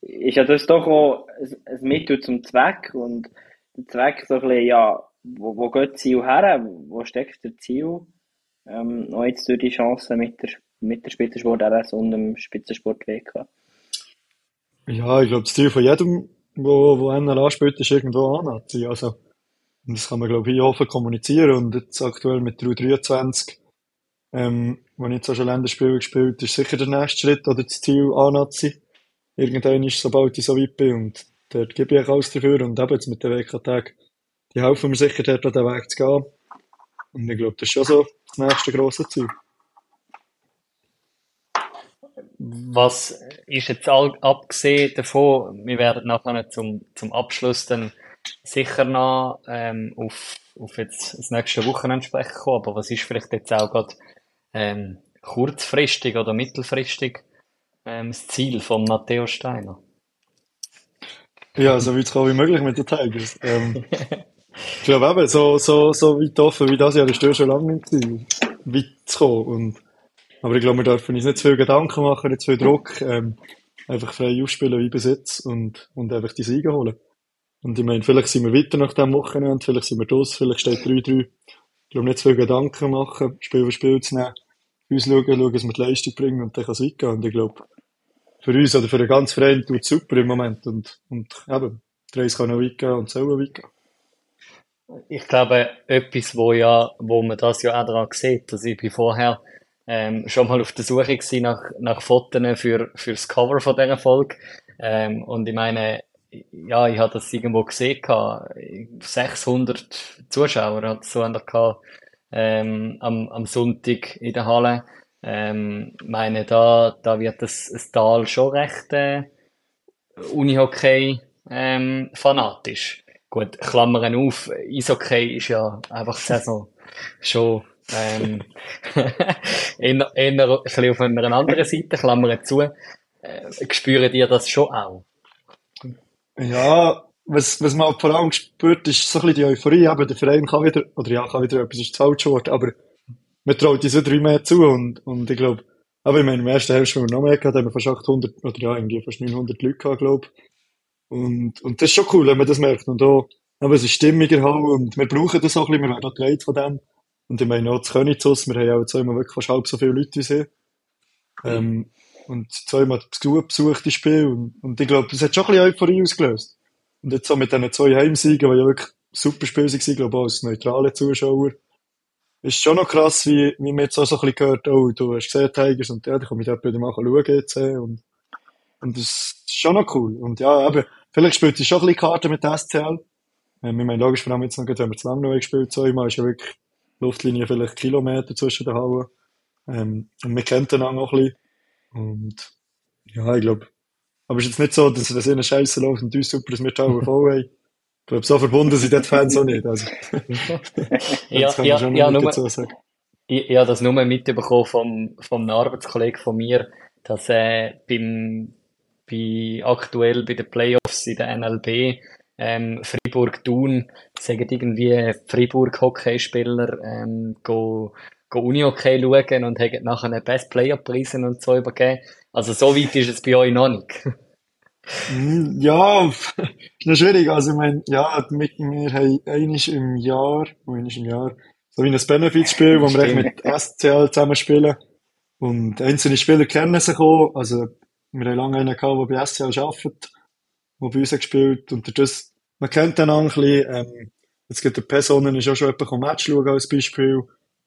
ist ja das doch auch ein Mittel zum Zweck und der Zweck so ein bisschen, ja, wo, wo geht das Ziel her? Wo steckt das Ziel? Ähm, auch jetzt durch die Chance mit der mit der Spitzensport RS und dem Spitzensport WK? Ja, ich glaube, das Ziel von jedem, wo, wo NLA spielt, ist irgendwo anziehen. Also, das kann man, glaube ich, offen kommunizieren. Und jetzt aktuell mit der U23, ähm, wo ich jetzt schon Länderspiele gespielt ist sicher der nächste Schritt oder das Ziel anziehen. Irgendwann ist, sobald ich so weit bin. Und dort gebe ich auch alles dafür. Und eben jetzt mit der WK-Tag, die helfen mir sicher, dort an den Weg zu gehen. Und ich glaube, das ist schon so das nächste grosse Ziel. Was ist jetzt all, abgesehen davon, wir werden nachher zum, zum Abschluss dann sicher noch ähm, auf, auf jetzt das nächste Wochenende sprechen kommen, aber was ist vielleicht jetzt auch gerade ähm, kurzfristig oder mittelfristig ähm, das Ziel von Matteo Steiner? Ja, so weit wie möglich mit den Tigers. Ähm, ich glaube eben, so, so, so weit offen wie das Jahr ist schon lange nicht weit zu kommen. Und aber ich glaube, wir dürfen uns nicht zu viel Gedanken machen, nicht zu viel Druck, ähm, einfach frei ausspielen wie bis jetzt und, und einfach die Siege holen. Und ich meine, vielleicht sind wir weiter nach dem Wochenende, vielleicht sind wir draus, vielleicht steht 3-3. Ich glaube, nicht zu viel Gedanken machen, Spiel für Spiel zu nehmen, uns schauen, schauen, dass wir die Leistung bringen und dann kann es weitergehen. Und ich glaube, für uns oder für den ganzen Verein tut es super im Moment und, und eben, die Reise kann noch weitergehen und soll weitergehen. Ich glaube, etwas, wo ja, wo man das ja auch daran sieht, dass ich vorher ähm, schon mal auf der Suche gewesen nach, nach Fotos für, für das Cover von dieser Folge. Ähm, und ich meine, ja, ich habe das irgendwo gesehen, 600 Zuschauer hat so einer gehabt, ähm, am, am Sonntag in der Halle. Ähm, meine, da, da wird das, das Tal schon recht äh, Unihockey ähm, fanatisch. Gut, Klammern auf, Eishockey ist ja einfach Saison schon ähm, eher, eher ein bisschen auf einer anderen Seite, Klammern zu. Äh, spüren ihr das schon auch? Ja, was, was man vor allem spürt, ist so ein bisschen die Euphorie, eben, der Verein kann wieder, oder ja, kann wieder etwas, ist das falsche Wort, aber man traut uns wieder mehr zu und, und ich glaube, aber ich meine, im ersten Hälfte, wenn wir noch mehr gehabt haben wir fast 800, oder ja, irgendwie fast 900 Leute gehabt, glaube Und, und das ist schon cool, wenn man das merkt. Und auch, aber es ist stimmiger halt, und wir brauchen das auch ein bisschen, wir werden auch von dem. Und ich meine, auch das Königshaus, wir haben ja auch zweimal wirklich fast halb so viele Leute wie sie. Ähm, und zweimal das gut besuchte Spiel. Und, und ich glaube, das hat schon ein bisschen Euphorie ausgelöst. Und jetzt so mit diesen zwei Heimsiegen, die ja wirklich super Spiel waren, glaube ich, als neutrale Zuschauer, ist schon noch krass, wie, wie man jetzt auch so ein bisschen gehört, oh, du hast gesehen, Tigers, und ja, da komme ich dort wieder mal schauen jetzt, und, und das ist schon noch cool. Und ja, eben, vielleicht spielt sie schon ein bisschen Karten mit der SCL. Ähm, ich meine, logisch, vor allem jetzt noch, wenn wir zu lange noch gespielt zweimal, ist ja wirklich Luftlinie vielleicht Kilometer zwischen den Hallen. Ähm, und wir kennen den auch noch ein bisschen. Und, ja, ich glaube, aber es ist jetzt nicht so, dass es ihnen scheiße läuft und uns super, dass wir die Halle voll haben. Ich glaube, so verbunden sind die Fans auch nicht. Also, ja, ja, ja, nur, so sagen. Ich, ich habe das nur mitbekommen vom, vom Arbeitskollegen von mir, dass äh, beim, bei, aktuell bei den Playoffs in der NLB ähm, Fribourg-Thun sagen irgendwie Fribourg-Hockeyspieler ähm, go, go Uni-Hockey schauen und haben nachher einen Best-Player-Preisen und so übergeben. Also so weit ist es bei euch noch nicht. Ja, ist noch schwierig. Also, ich meine, ja, wir, wir haben einiges im Jahr, einiges im Jahr, so wie ein Benefit-Spiel, wo wir echt mit SCL zusammen spielen. Und einzelne Spieler kennen sich auch. Also, wir haben lange einen gehabt, der bei SCL arbeitet, der bei uns gespielt. Und das, man kennt den auch ein bisschen, ähm, jetzt gibt es Personen, ist auch schon jemand ein Match schauen als Beispiel.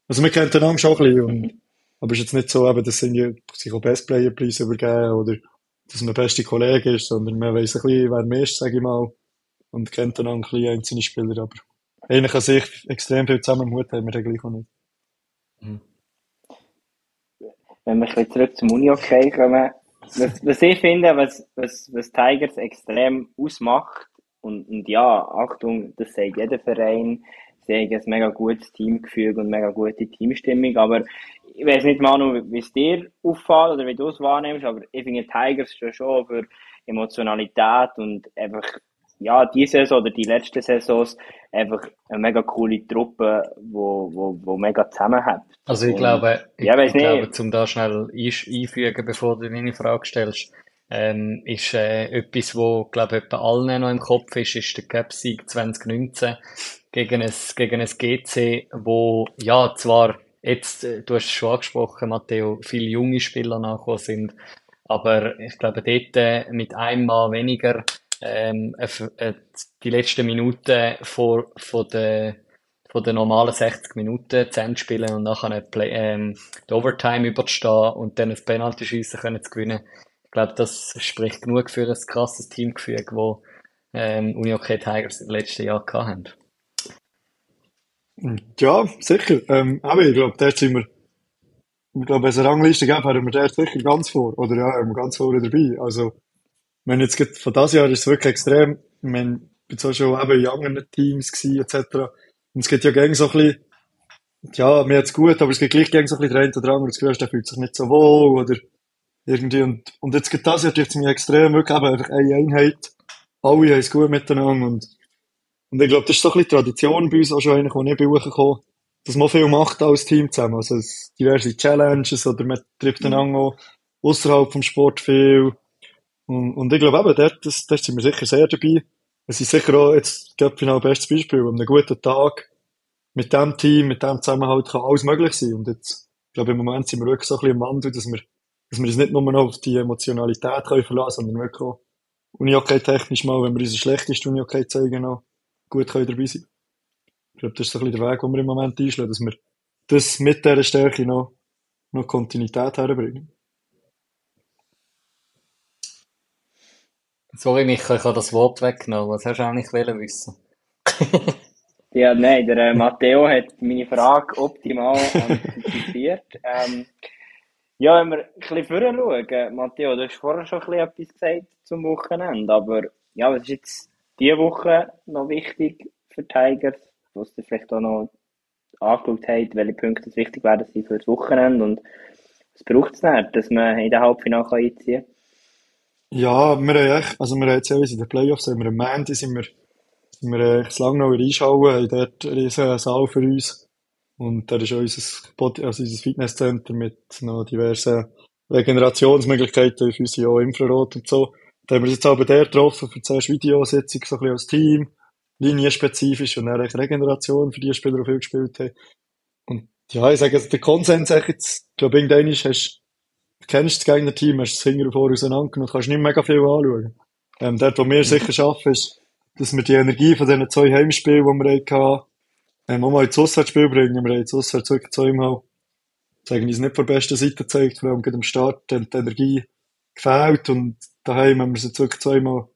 Also, man kennt den auch schon ein bisschen. Und, aber es ist jetzt nicht so, eben, dass sie sich auch Best-Player-Preise übergeben oder, dass man beste Kollege ist, sondern man weiss ein bisschen, wer mehr ist, sage ich mal, und kennt dann auch ein bisschen einzelne Spieler, aber eigentlich an sich extrem viel zusammen Mut haben wir dann gleich auch nicht. Mhm. Wenn wir ein bisschen zurück zum Uni-Hockey kommen, was, was ich finde, was, was, was Tigers extrem ausmacht, und, und ja, Achtung, das sagt jeder Verein, sie haben ein mega gutes Teamgefüge und mega gute Teamstimmung, aber ich weiß nicht, Manu, wie es dir auffällt oder wie du es wahrnimmst, aber ich finde Tigers schon schon für Emotionalität und einfach, ja, diese Saison oder die letzten Saisons einfach eine mega coole Truppe, wo, wo, wo mega zusammenhält. Also ich und, glaube, ich, ja, ich glaube, zum da schnell einfügen, bevor du deine Frage stellst, ähm, ist äh, etwas, wo glaube ich, allen noch im Kopf ist, ist der Cup-Sieg 2019 gegen ein, gegen ein GC, wo ja zwar jetzt, äh, du hast es schon angesprochen, Matteo, viele junge Spieler nachgekommen sind. Aber ich glaube, dort äh, mit einem Mal weniger ähm, äh, die letzten Minuten vor, vor der von den normalen 60 Minuten zu Ende spielen und nachher Play, ähm, die Overtime überzustehen und dann ein Penalty schiessen können zu gewinnen. Ich glaube, das spricht genug für ein krasses Teamgefüge, das ähm, Uni Hockey Tigers im letzten Jahr hatten. Ja, sicher. Ähm, aber ich glaube, dort sind wir, ich glaube, eine Rangliste gäbe, hätten wir dort sicher ganz vor. Oder ja, haben wir ganz vorne dabei. Also, wenn jetzt geht, von diesem Jahr ist es wirklich extrem. Ich meine, ich zwar schon eben in anderen Teams gewesen, etc. Und es geht ja gegen so ein bisschen, ja, mir hat's gut, aber es geht gleich gegen so ein bisschen der eine oder andere, das Gefühl, der fühlt sich nicht so wohl, oder irgendwie, und, und jetzt geht das durch mich extrem, wirklich eben einfach eine Einheit. Alle haben es gut miteinander und und ich glaube, das ist so ein bisschen Tradition bei uns auch schon eigentlich, wo ich bin hochgekommen, dass man viel macht als Team zusammen. Also es diverse Challenges oder man trifft mhm. einander auch außerhalb vom Sport viel. Und, und ich glaube eben, dort, das, dort sind wir sicher sehr dabei. Es ist sicher auch jetzt, glaube ich, ein bestes Beispiel. An einem guten Tag mit dem Team, mit dem Zusammenhalt kann alles möglich sein. Und jetzt, ich glaube, im Moment sind wir wirklich so ein bisschen im Wandel, dass wir, dass wir uns nicht nur noch auf die Emotionalität können verlassen, sondern wirklich auch Uni-Hockey technisch mal, wenn wir unsere schlechteste Uni-Hockey zeigen, auch gut können dabei sein Ich glaube, das ist so ein bisschen der Weg, den wir im Moment einschlagen, dass wir das mit dieser Stärke noch, noch Kontinuität herbringen. Sorry, Michael, ich habe das Wort weggenommen. Was hast du eigentlich wissen? ja, nein, der äh, Matteo hat meine Frage optimal antizipiert. ähm, ja, wenn wir ein bisschen vorher schauen, Matteo, du hast vorher schon ein etwas gesagt zum Wochenende, aber ja, was ist jetzt diese Woche noch wichtig für Tigers, was ihr vielleicht auch noch angeschaut habt, welche Punkte es wichtig werden sein für das Wochenende und was braucht es nicht, dass man in den Halbfinale einziehen kann? Ja, wir haben echt, also wir haben jetzt in den Playoffs, haben wir am Mandy sind wir, sind wir echt lange noch reinschauen, haben dort einen riesen Saal für uns. Und da ist auch unser, also unser Fitnesscenter mit noch diversen Regenerationsmöglichkeiten, Physio, Infrarot und so. Da haben wir uns jetzt aber der getroffen für zuerst Videositzung, so ein bisschen als Team, linienspezifisch und dann Regeneration für die Spieler, die viel gespielt haben. Und ja, ich sage, der Konsens ist jetzt, ich glaube, irgendwann hast, kennst das Gegner-Team, hast das Finger vor auseinandergenommen kannst nicht mega viel anschauen. Ähm, dort, wo wir sicher schaffen, ist, dass wir die Energie von diesen zwei Heimspielen, die wir hatten, ähm, auch mal ins Auswärtsspiel bringen. Wir haben ins Auswärts wirklich zweimal, sagen uns nicht von der besten Seite gezeigt, weil am Start die Energie gefällt und daheim haben wir sie wirklich zweimal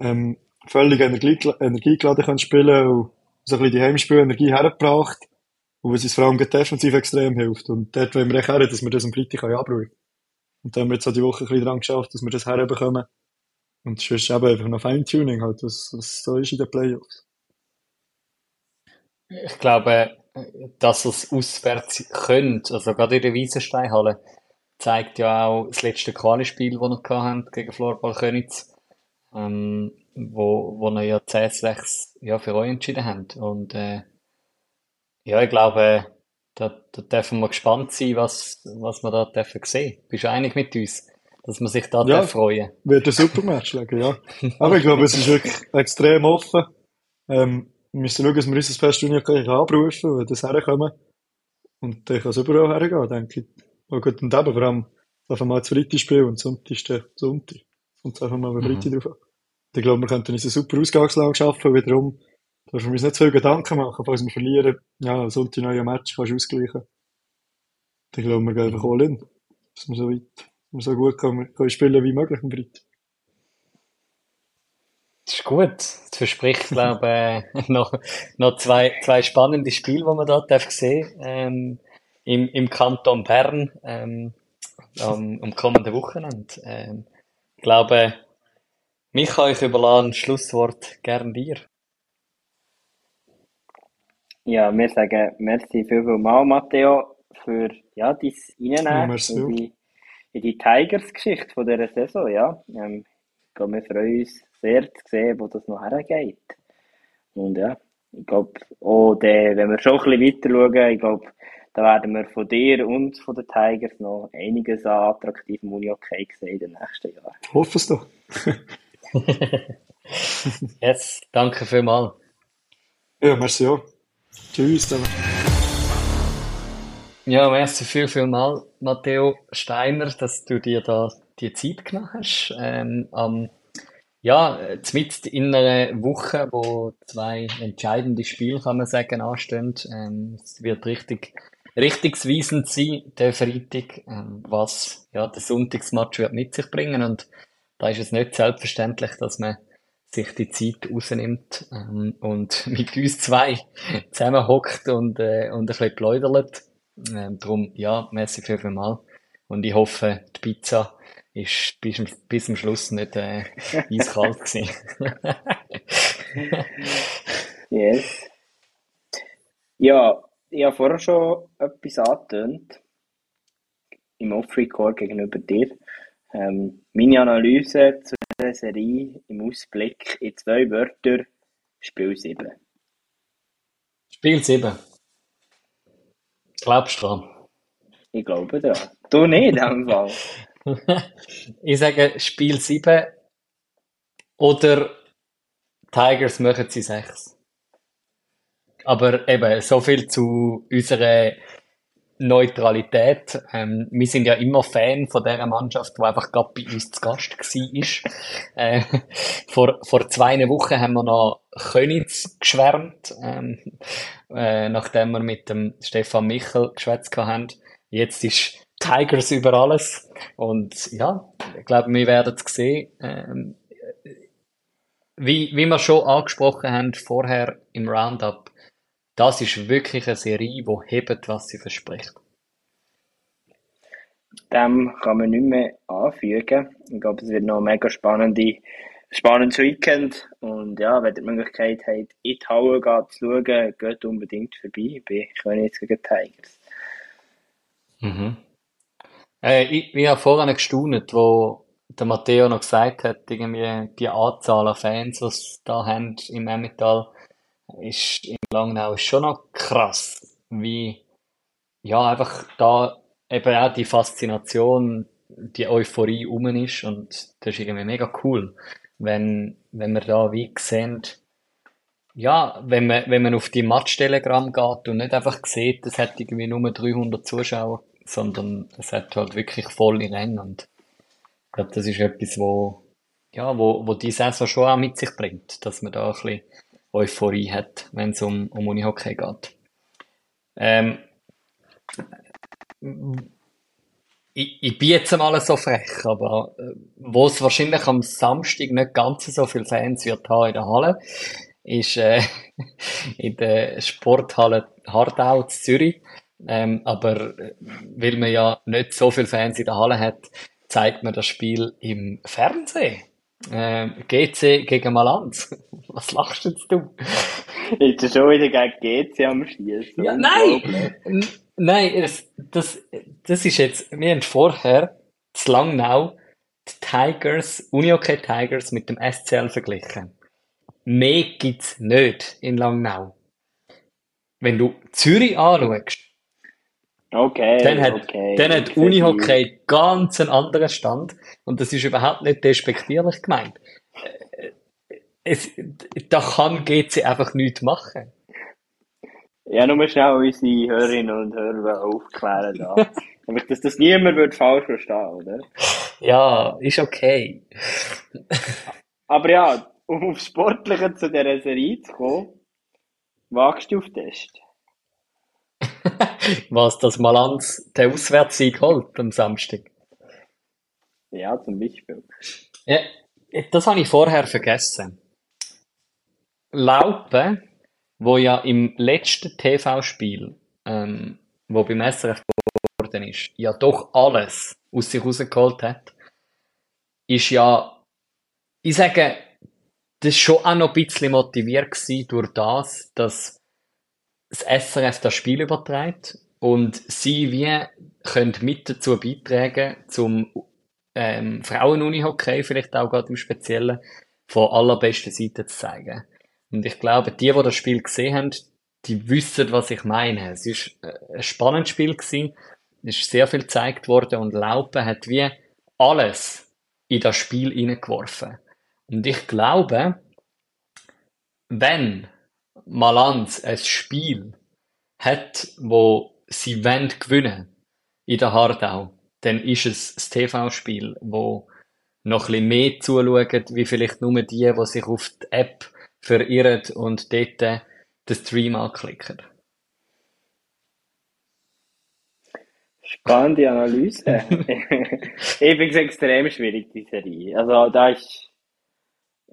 ähm, völlig Energie, energiegeladen können spielen und so ein bisschen die Heimspielenergie hergebracht und was uns vor allem defensiv extrem hilft. Und dort wollen wir echt her, dass wir das am Freitag abrufen Und dann haben wir jetzt auch die Woche ein bisschen dran geschafft, dass wir das herbekommen. Und sonst eben einfach noch Feintuning halt, was, was so ist in den Playoffs. Ich glaube, dass es auswärts könnt, also gerade in der Wiesensteinhalle, zeigt ja auch das letzte Quali-Spiel, das wir hatten gegen Florball Könitz, ähm, wo, wo wir ja 10-6 ja, für euch entschieden haben. Und äh, ja, ich glaube, da, da dürfen wir gespannt sein, was, was wir da dürfen sehen. Bist du einig mit uns, dass man sich da ja, freuen Wird ein super Match legen, ja. Aber ich glaube, es ist wirklich extrem offen. Ähm, wir müssen schauen, dass wir unser Festturnier abrufen, wenn das herkommen. Und dann kann es überall hergehen, denke ich. Und gut, und eben vor allem, einfach mal das Freitag spielen und Sonntag ist der Sonntag. Und einfach mal Freitag mhm. drauf an. Ich glaube, wir könnten uns eine super Ausgangslage schaffen, wiederum. Da dürfen wir uns nicht zu viel Gedanken machen, falls wir verlieren. Ja, Sonntag neuer Match kannst du ausgleichen. Ich glaube, wir gehen einfach all in. Dass wir so weit, dass wir so gut können, können spielen wie möglich am Freitag. Das ist gut. Das verspricht, glaube ich, äh, noch, noch zwei, zwei spannende Spiele, die man dort sehen ähm, im, im Kanton Bern ähm, am, am kommenden Wochenende. Ähm, ich glaube, mich kann ich überlassen, Schlusswort gern dir. Ja, wir sagen merci viel, viel mal, Matteo, für ja, dein Reinnehmen ja, in die, in die Tigers-Geschichte von dieser Saison. Ja. Ähm, ich glaube, wir freuen uns sehr zu sehen, wo das noch hergeht. Und ja, ich glaube, der, wenn wir schon ein bisschen weiter schauen, ich glaube, da werden wir von dir und von den Tigers noch einiges an attraktivem Uni-Hockey sehen in den nächsten Jahren. Ich hoffe es doch. Jetzt, danke vielmals. Ja, merci auch. Tschüss. Dann. Ja, merci viel, viel mal, Matteo Steiner, dass du dir da die Zeit genommen hast. Ähm, am ja, mit in einer Woche, wo zwei entscheidende Spiele, kann man sagen, anstehen. Ähm, es wird richtig, richtungsweisend sein, der Freitag, ähm, was ja, der Sonntagsmatch wird mit sich bringen. Und da ist es nicht selbstverständlich, dass man sich die Zeit rausnimmt ähm, und mit uns zwei zusammenhockt und, äh, und ein bisschen pläudert. Ähm, darum, ja, merci viel mal. Und ich hoffe, die Pizza ist bis, bis zum Schluss nicht äh, eiskalt gewesen. yes. Ja, ich habe vorher schon etwas angetönt im Off-Record gegenüber dir. Ähm, meine Analyse zu dieser Serie im Ausblick in zwei Wörtern Spiel 7. Spiel 7. Glaubst du dran? Ich glaube da. Du nicht, in dem Fall. ich sage Spiel 7 oder Tigers machen sie 6. Aber eben, so viel zu unserer Neutralität. Ähm, wir sind ja immer Fan von dieser Mannschaft, die einfach gerade bei uns zu Gast war. Äh, vor, vor zwei Wochen haben wir noch Könitz geschwärmt, ähm, äh, nachdem wir mit dem Stefan Michel geschwätzt haben. Jetzt ist Tigers über alles. Und ja, ich glaube, wir werden es sehen. Ähm, wie, wie wir schon angesprochen haben vorher im Roundup, das ist wirklich eine Serie, die hebt, was sie verspricht. Dem kann man nicht mehr anfügen. Ich glaube, es wird noch ein mega spannende, spannendes Weekend. Und ja, wenn ihr die Möglichkeit habt, in die Halle zu schauen, geht unbedingt vorbei bei Königs gegen Tigers. Mhm. Äh, ich, ich habe vorhin gestaunt, wo der Matteo noch gesagt hat, irgendwie die Anzahl an Fans, die es da haben im Emmental, ist in Langnau schon noch krass, wie ja einfach da eben auch die Faszination, die Euphorie um ist und das ist irgendwie mega cool, wenn, wenn wir da wie sehen, ja, wenn man, wenn man auf die Match-Telegramm geht und nicht einfach sieht, es hat irgendwie nur 300 Zuschauer, sondern es hat halt wirklich volle Rennen und ich glaube, das ist etwas, wo, ja, wo, wo die Saison schon auch mit sich bringt, dass man da ein bisschen Euphorie hat, wenn es um, um Unihockey geht. Ähm, ich, ich bin jetzt mal so frech, aber äh, wo es wahrscheinlich am Samstag nicht ganz so viele Fans wird haben in der Halle, ist äh, in der Sporthalle Hardau in Zürich. Ähm, aber äh, weil man ja nicht so viele Fans in der Halle hat, zeigt man das Spiel im Fernsehen. Ähm, GC gegen Malanz. Was lachst jetzt du? Jetzt ist schon wieder gegen GC am Schießen. Ja, nein! Nein, das, das, das ist jetzt, wir haben vorher zu Langnau die Tigers, Unihockey Tigers mit dem SCL verglichen. Mehr gibt's nicht in Langnau. Wenn du Zürich anschaust, Okay, dann hat, okay. dann hat Unihockey ganz einen anderen Stand und das ist überhaupt nicht despektierlich gemeint. Äh, Es, da kann GC einfach nichts machen. Ja, nur schnell unsere Hörerinnen und Hörer aufklären da. Nämlich, dass das niemand wird falsch verstehen, oder? Ja, ist okay. Aber ja, um aufs Sportliche zu dieser Serie zu kommen, wagst du auf Test? Was das Malanz den Auswärtssieg holt am Samstag. Ja, zum Beispiel. Ja, das habe ich vorher vergessen. Laupe, wo ja im letzten TV-Spiel, ähm, wo beim SRF geworden ist, ja doch alles aus sich rausgeholt hat, ist ja, ich sage, das ist schon auch noch ein bisschen motiviert durch das, dass das SRF das Spiel überträgt und sie wie können mit dazu beitragen, zum ähm, Frauen-Unihockey vielleicht auch gerade im Speziellen von allerbesten Seite zu zeigen. Und ich glaube, die, die das Spiel gesehen haben, die wissen, was ich meine. Es ist äh, ein spannendes Spiel gewesen. Es ist sehr viel gezeigt worden und Laupe hat wie alles in das Spiel hineingeworfen. Und ich glaube, wenn Malanz ein Spiel hat, wo sie wollen gewinnen in der Hardau, dann ist es das TV-Spiel, wo noch ein mehr zuschauen, wie vielleicht nur die, die sich auf die App verirren und dort den Stream anklicken. Spannende Analyse. ich finde es extrem schwierig, die Serie. Also, da ist,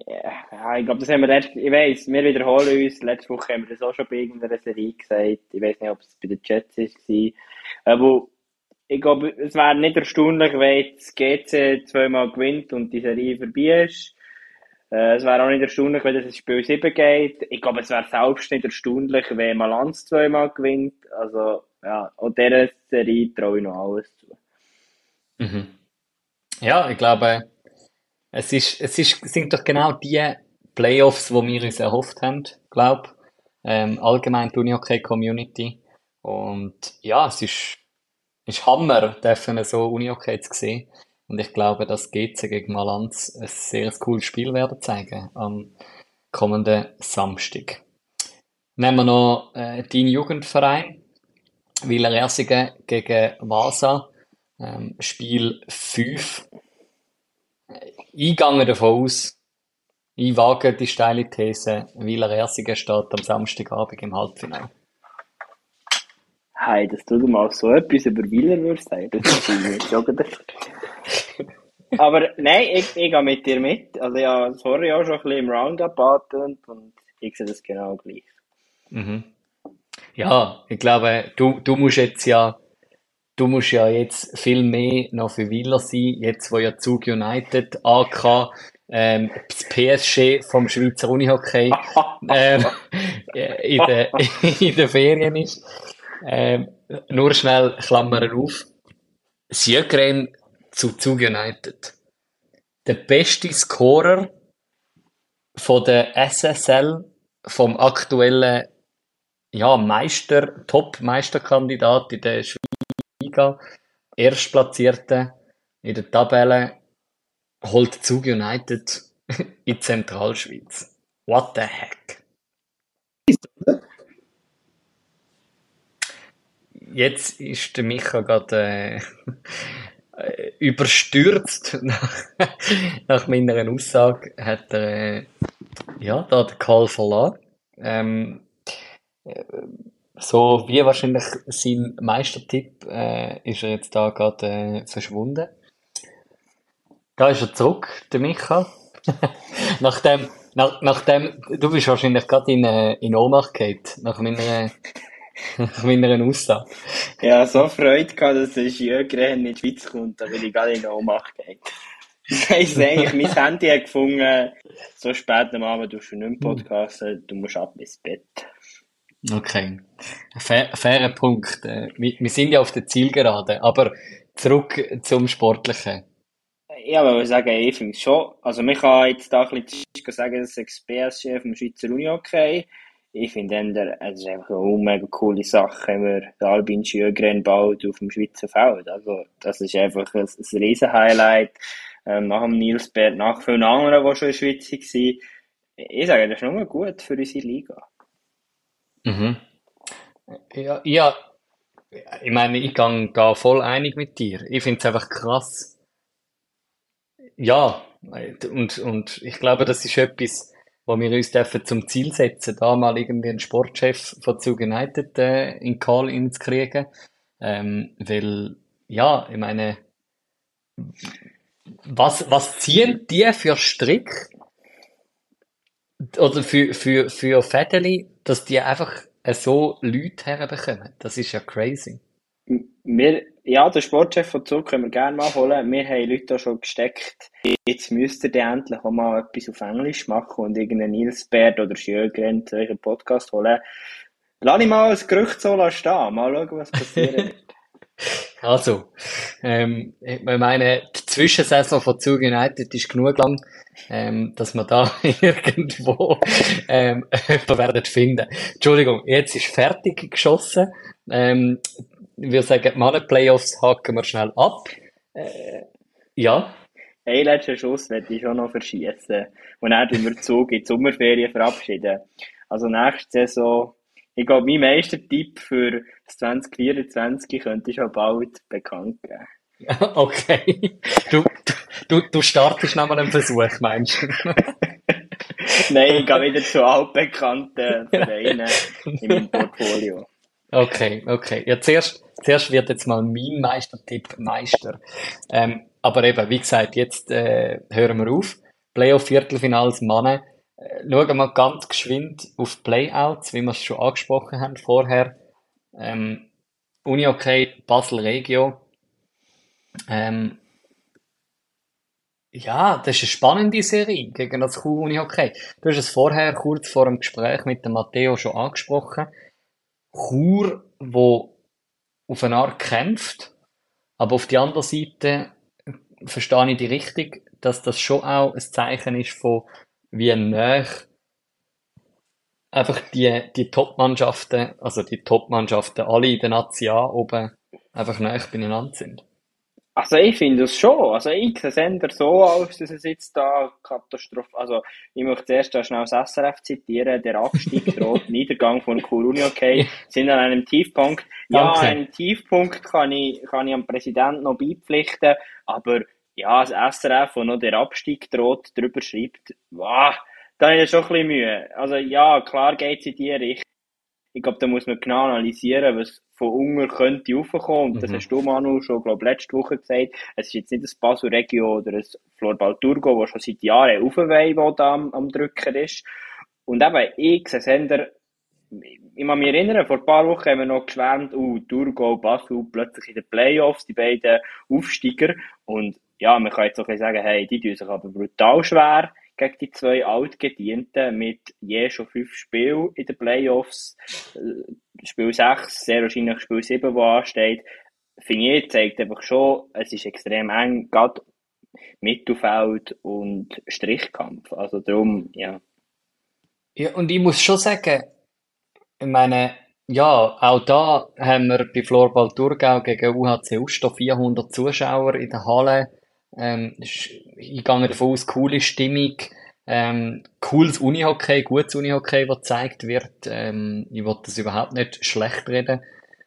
ja, ich glaube, das haben wir letzte, ich weiss, wir wiederholen uns, letzte Woche haben wir das auch schon bei irgendeiner Serie gesagt. Ich weiß nicht, ob es bei den Jets war. Aber ich glaube, es wäre nicht erstaunlich, wenn das GC zweimal gewinnt und die Serie vorbei ist. Äh, es wäre auch nicht erstaunlich, wenn das Spiel 7 geht. Ich glaube, es wäre selbst nicht erstaunlich, wenn Malanz zweimal gewinnt. Also, ja, und dieser Serie traue ich noch alles zu. Mhm. Ja, ich glaube, es ist, es ist, sind doch genau die Playoffs, wo wir uns erhofft haben, glaube ähm, allgemein die Unihockey Community. Und ja, es ist, ist Hammer, dürfen so Unihockey zu sehen. Und ich glaube, dass GC gegen Malanz ein sehr cooles Spiel werden zeigen am kommenden Samstag. Nehmen wir noch äh, deinen Jugendverein, Wieler Ersingen gegen Vasa, ähm, Spiel 5. Gehe davon aus, ich wage die steile These, Wieler Ersingen steht am Samstagabend im Halbfinale. Hey, dass du mal so etwas über Wieler würdest sagen, das ist Aber nein, ich, ich gehe mit dir mit. Also ja, sorry auch schon ein bisschen im Roundup angetönt und ich sehe das genau gleich. Mhm. Ja, ich glaube, du, du musst jetzt ja, du musst ja jetzt viel mehr noch für Wieler sein, jetzt wo ja Zug United, AK, ähm, das PSG vom Schweizer Unihockey ähm, in, der, in der Ferien ist. Ähm, nur schnell Klammern auf. Sjögren zu Zug United. der beste Scorer von der SSL, vom aktuellen ja, Meister, Top-Meisterkandidat in der Schweiz, Erstplatzierte in der Tabelle, holt Zug United in Zentralschweiz. What the heck? Jetzt ist der Micha gerade äh, überstürzt nach, nach meiner Aussage. Hat er äh, ja, da den Call verloren. Ähm, äh, so wie wahrscheinlich sein Meistertipp äh, ist er jetzt da gerade äh, verschwunden. Da ist er zurück, der Micha. nachdem, nach, nachdem, du bist wahrscheinlich gerade in, äh, in Ohnmacht gefallen, nach meiner, nach meiner Aussage. Ja, so Freude gehabt, dass ein Skirennen in die Schweiz kommt, da bin ich gerade in Ohnmacht gefallen. Ich eigentlich, mein Handy hat gefunden, so spät am Abend du schon nicht mehr podcasten, du musst ab ins Bett. Okay. Fair, fairer Punkt. Äh, Wir, sind ja auf der Zielgerade, aber zurück zum Sportlichen. Ja, aber ich sagen, ich finde es schon, also man kann jetzt da ein bisschen sagen, dass ich BSC vom Schweizer Uni okay. Ich finde, es ist einfach eine mega coole Sache, wenn man den Albin Sjögren baut auf dem Schweizer Feld. Also, das ist einfach ein, ein riesen Highlight. Ähm, nach dem Nils Bert, nach vielen anderen, die schon in der Schweiz waren. Ich sage, das ist nur gut für unsere Liga. Mhm. Ja, ja, ich meine, ich gehe da voll einig mit dir. Ich finde es einfach krass. Ja, und, und ich glaube, das ist etwas, wo wir uns dürfen zum Ziel setzen, da mal irgendwie einen Sportchef von Zug United äh, in Call hinzukriegen. Ähm, weil, ja, ich meine, was, was ziehen die für Strick oder für, für, für Fädeli, dass die einfach so Leute herbekommen? Das ist ja crazy. Wir, ja, den Sportchef von Zug können wir gerne mal holen. Wir haben Leute da schon gesteckt. Jetzt müsst ihr endlich auch mal etwas auf Englisch machen und irgendeinen Nils Baird oder Sjögren zu euren Podcast holen. Lass ich mal ein Gerücht so stehen. Mal schauen, was passiert. Also, ähm, ich meine, die Zwischensaison von Zug United ist genug lang, ähm, dass wir da irgendwo ähm, werden finden. Entschuldigung, jetzt ist fertig geschossen. Ähm, wir sagen, die Mannen-Playoffs haken wir schnell ab. Äh, ja. Hey, letzten Schuss werde ich schon noch verschießen. Und dann tun wir Zug in die Sommerferien verabschieden. Also nächste Saison ich glaube, mein Meistertipp für das 2024 könnte schon bald bekannt geben. Okay. Du, du, du startest nochmal einen Versuch, meinst du? Nein, ich gehe wieder zu altbekannten Vereinen in meinem Portfolio. Okay, okay. Ja, zuerst, zuerst wird jetzt mal mein Meistertipp Meister. Ähm, aber eben, wie gesagt, jetzt äh, hören wir auf. Playoff-Viertelfinals Mannen schauen wir ganz geschwind auf Playouts, wie wir es schon angesprochen haben vorher. Ähm, Uni okay, Basel Regio. Ähm, ja, das ist eine spannende Serie gegen das Q Uni okay. Du hast es vorher kurz vor dem Gespräch mit dem Matteo schon angesprochen. Chur, wo auf eine Art kämpft, aber auf die andere Seite verstehe ich die richtig, dass das schon auch ein Zeichen ist von wie nah einfach die, die Top-Mannschaften, also die Top-Mannschaften alle in der Nation oben einfach nah beieinander sind. Also ich finde es schon. Also ich sehe es so aus, dass es jetzt da Katastrophe, also ich möchte zuerst da schnell das SRF zitieren, der Abstieg droht, Niedergang von Kuruni, okay, sind an einem Tiefpunkt. Ja, okay. einen Tiefpunkt kann ich, kann ich am Präsidenten noch beipflichten, aber ja, das SRF, wo noch der Abstieg droht, drüber schreibt, wow, da habe ich schon ein bisschen Mühe. Also ja, klar geht es in die Richtung. Ich glaube, da muss man genau analysieren, was von Unger könnte raufkommen. Und das mhm. hast du, Manu, schon, glaube letzte Woche gesagt. Es ist jetzt nicht ein Basel Regio oder ein Florbal Turgo, das schon seit Jahren aufweiht, das da am, am Drücken ist. Und eben, ich sehe Sender, ich kann mich erinnern, vor ein paar Wochen haben wir noch geschwärmt, uh, Turgo, Basel, plötzlich in den Playoffs, die beiden Aufsteiger. Und ja, man kann jetzt auch sagen, hey, die tun sich aber brutal schwer gegen die zwei Altgedienten mit je schon fünf Spielen in den Playoffs. Äh, Spiel 6, sehr wahrscheinlich Spiel 7, das ansteht. Finde ich, zeigt einfach schon, es ist extrem eng, gerade Mittelfeld und Strichkampf. Also darum, ja. Ja, und ich muss schon sagen, ich meine, ja, auch da haben wir bei Florball Thurgau gegen UHC Uster 400 Zuschauer in der Halle. Ähm, ich gehe davon aus, coole Stimmung, ähm, cooles Unihockey, gutes Unihockey, das gezeigt wird. Ähm, ich will das überhaupt nicht schlecht reden.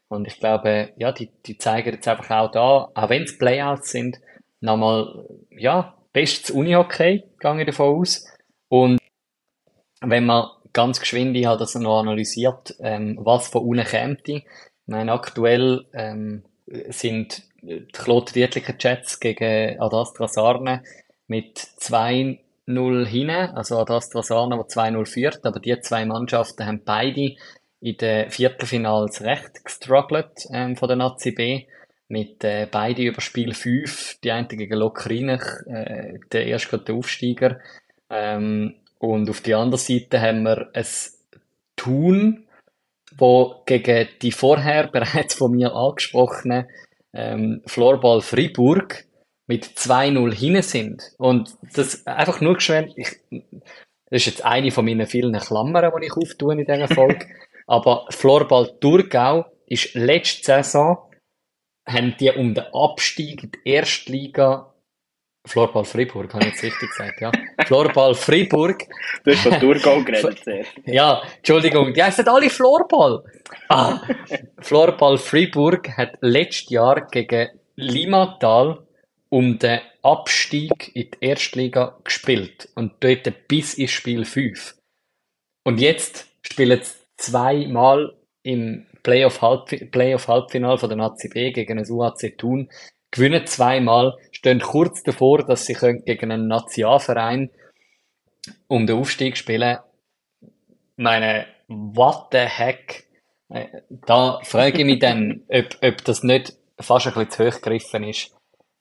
Und ich glaube, ja, die, die zeigen jetzt einfach auch da, auch wenn es Playouts sind, nochmal, ja, bestes Unihockey, gehe ich davon aus. Und wenn man ganz geschwind, ich habe das noch analysiert, ähm, was von unten käme. Ich meine, aktuell ähm, sind die Kloten Dietliker Jets gegen Adastra Sarne mit 2-0 hinten, also Adastra Sarne, der 2-0 führt, aber die zwei Mannschaften haben beide in den Viertelfinals recht gestruggelt ähm, von der Nazi B. Mit äh, beide über Spiel 5, die eine gegen Lokrinich, äh, der erste der Aufsteiger. Ähm, und auf der anderen Seite haben wir ein Thun, wo gegen die vorher bereits von mir angesprochene ähm, Floorball Fribourg mit 2-0 hinten sind. Und das einfach nur geschwind, ich, das ist jetzt eine von meinen vielen Klammern, die ich auftue in dieser Folge. Aber Floorball Thurgau ist letzte Saison, haben die um den Abstieg in die Erstliga Floorball Fribourg, habe ich jetzt richtig gesagt, ja. Floorball Fribourg. Du hast von Thurgau geredet zuerst. ja, Entschuldigung, die heißen alle Floorball. Ah, Floorball Fribourg hat letztes Jahr gegen Limatal um den Abstieg in die Erstliga gespielt. Und dort bis ins Spiel 5. Und jetzt spielen sie zweimal im Playoff-Halbfinale Playoff von der Nazi B gegen das UAC Thun gewinnen zweimal, stehen kurz davor, dass sie gegen einen Nationalverein um den Aufstieg spielen. Meine, what the heck? Äh, da frage ich mich dann, ob, ob das nicht fast ein bisschen zu hoch gegriffen ist.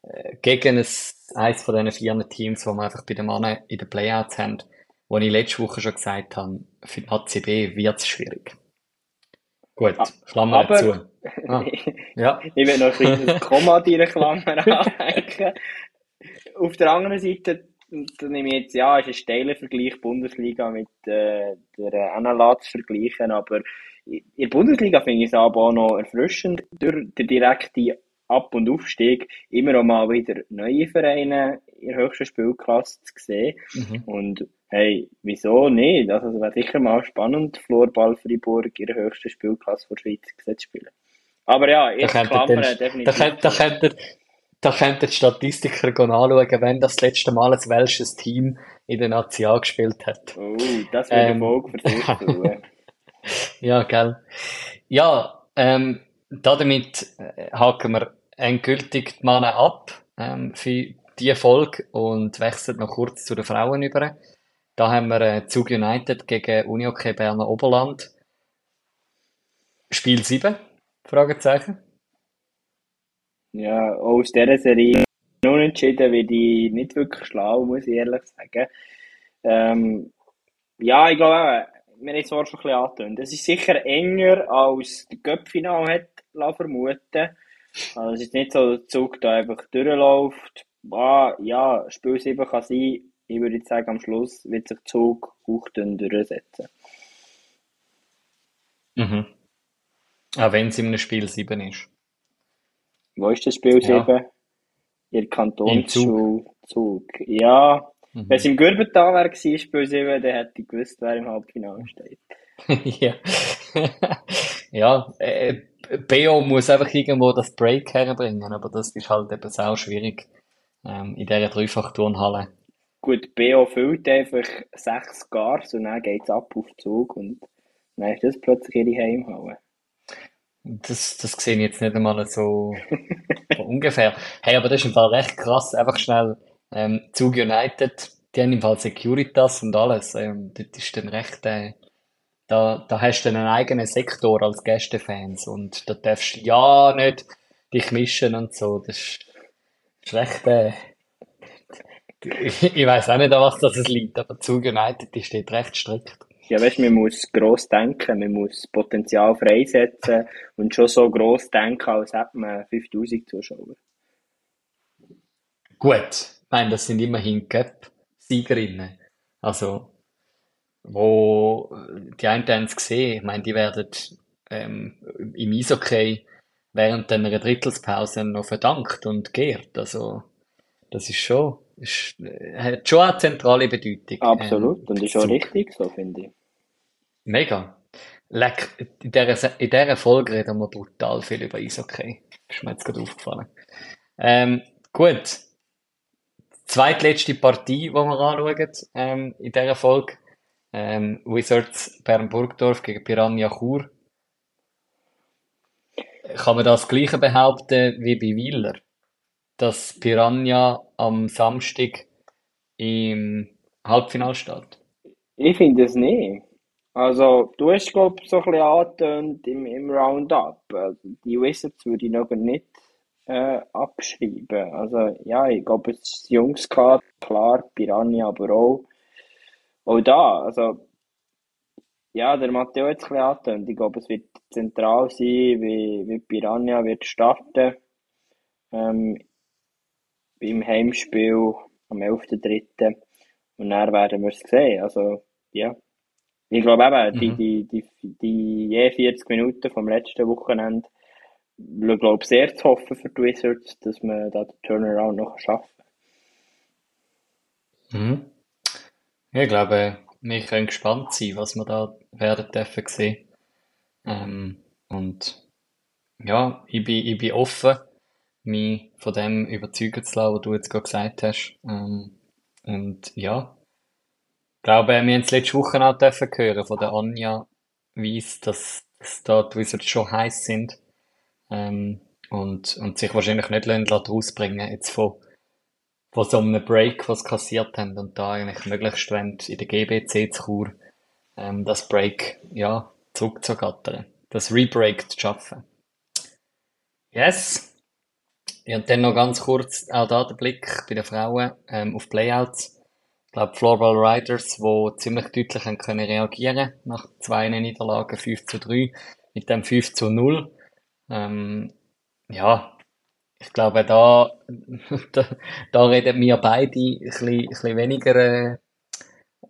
Äh, gegen ein, eines von diesen vier Teams, die wir einfach bei den Männern in den Playouts haben, wo ich letzte Woche schon gesagt habe, für die ACB wird es schwierig. Gut, Klammer Aber, zu. Ah, ja. ich will noch ein kleines Komma deiner Klammer anhängen. Auf der anderen Seite, da nehme ich jetzt, ja, ist ein steiler Vergleich Bundesliga mit äh, der NLA zu vergleichen, aber in der Bundesliga finde ich es aber auch noch erfrischend, durch den direkten Ab- und Aufstieg immer auch mal wieder neue Vereine in der höchsten Spielklasse zu sehen. Mhm. Und Hey, wieso nicht? Also, es wäre sicher mal spannend, Floorball Freiburg in der höchsten Spielklasse der Schweiz zu spielen. Aber ja, definitiv. Da könnt, da könnt ihr, da könnt ihr die Statistiker anschauen, wenn das, das letzte Mal ein welches Team in der Nazi gespielt hat. Oh, das wäre ähm, Folge für ja, gell. Ja, ähm, damit äh, haken wir endgültig die Männer ab ähm, für diese Folge und wechseln noch kurz zu den Frauen über. Da haben wir äh, Zug United gegen Unihockey Berner Oberland. Spiel 7? Fragezeichen. Ja, aus dieser Serie unentschieden wie die nicht wirklich schlau, muss ich ehrlich sagen. Ähm, ja, ich glaube wir haben es zwar schon ein bisschen angetönt. Es ist sicher enger als der Göppfinal hat vermuten. Also es ist nicht so, dass der Zug da einfach durchläuft. Ah, ja, Spiel 7 kann sein, ich würde sagen, am Schluss wird sich Zug auch dann durchsetzen. Mhm. Auch wenn es in einem Spiel 7 ist. Wo ist das Spiel 7? Ja. Ihr Kantonsschule Zug. Ja, mhm. wenn es im Gürbental wäre, Spiel 7, dann hätte ich gewusst, wer im Halbfinale steht. ja. ja, äh, BO muss einfach irgendwo das Break herbringen, aber das ist halt eben auch schwierig ähm, in dieser Dreifach-Turnhalle. Gut, BO füllt einfach sechs Gars und dann geht es ab auf den Zug und dann ist das plötzlich ihre Heimhalle. Das, das sehe ich jetzt nicht einmal so, ungefähr. Hey, aber das ist im Fall recht krass. Einfach schnell, ähm, Zug United, die haben im Fall Securitas und alles. Ähm, das ist dann recht, äh, da, da hast du einen eigenen Sektor als Gästefans und da darfst du ja nicht dich mischen und so. Das ist, ist recht, äh, ich weiß auch nicht, an was das liegt, aber Zug United die steht recht strikt. Ja, weißt, man muss gross denken, man muss Potenzial freisetzen und schon so gross denken, als hätte man 5000 Zuschauer. Gut, ich meine, das sind immerhin Cup-Siegerinnen. Also, wo die einen haben es gesehen, ich meine, die werden ähm, im Eishockey während einer Drittelspause noch verdankt und geehrt. Also, das ist schon, ist, hat schon eine zentrale Bedeutung. Absolut, ähm, und ist auch richtig so, finde ich. Mega. Leck, in dieser, in dieser Folge reden wir brutal viel über Eishockey. Ist mir jetzt gerade aufgefallen. Ähm, gut. Zweitletzte Partie, die wir anschauen, ähm, in dieser Folge. Ähm, Wizards Bern-Burgdorf gegen Piranha Chur. Kann man das Gleiche behaupten wie bei Wieler? Dass Piranha am Samstag im Halbfinale steht? Ich finde es nicht. Also, du hast, glaube so ein bisschen angetönt im, im Roundup. Also, die Wizards würde ich noch nicht äh, abschreiben. Also, ja, ich glaube, es ist Jungs gehabt, klar, Piranha, aber auch, auch da. Also, ja, der Matteo hat es ein bisschen angetönt. Ich glaube, es wird zentral sein, wie, wie Piranha wird starten. Ähm, im Heimspiel am 11.3. Und dann werden wir es sehen. Also, ja. Ich glaube eben, die, Mhm. die, die, die je 40 Minuten vom letzten Wochenende, ich glaube sehr zu hoffen für die Wizards, dass man da den Turnaround noch schaffen Mhm. Ich glaube, wir können gespannt sein, was wir da werden dürfen sehen. Ähm, und ja, ich bin, ich bin offen, mich von dem überzeugen zu lassen, was du jetzt gerade gesagt hast. Ähm, und ja, ich glaube, wir haben es letzte Woche auch dürfen hören von der Anja Weiss, dass, dass da die Wizards schon heiß sind. Ähm, und, und sich wahrscheinlich nicht rausbringen jetzt von von so einem Break, was sie kassiert haben und da eigentlich möglichst wollen, in der GBC zu Chur, ähm, das Break, ja, zurückzugattern. Das Rebreak zu schaffen. Yes. Ja, dann noch ganz kurz auch da der Blick bei den Frauen, ähm, auf Playouts. Ich glaube, Floorball Riders, wo ziemlich deutlich haben können reagieren nach zwei Niederlagen, 5 zu 3, mit dem 5 zu 0. Ähm, ja, ich glaube, da, da, da reden wir beide ein bisschen, ein bisschen weniger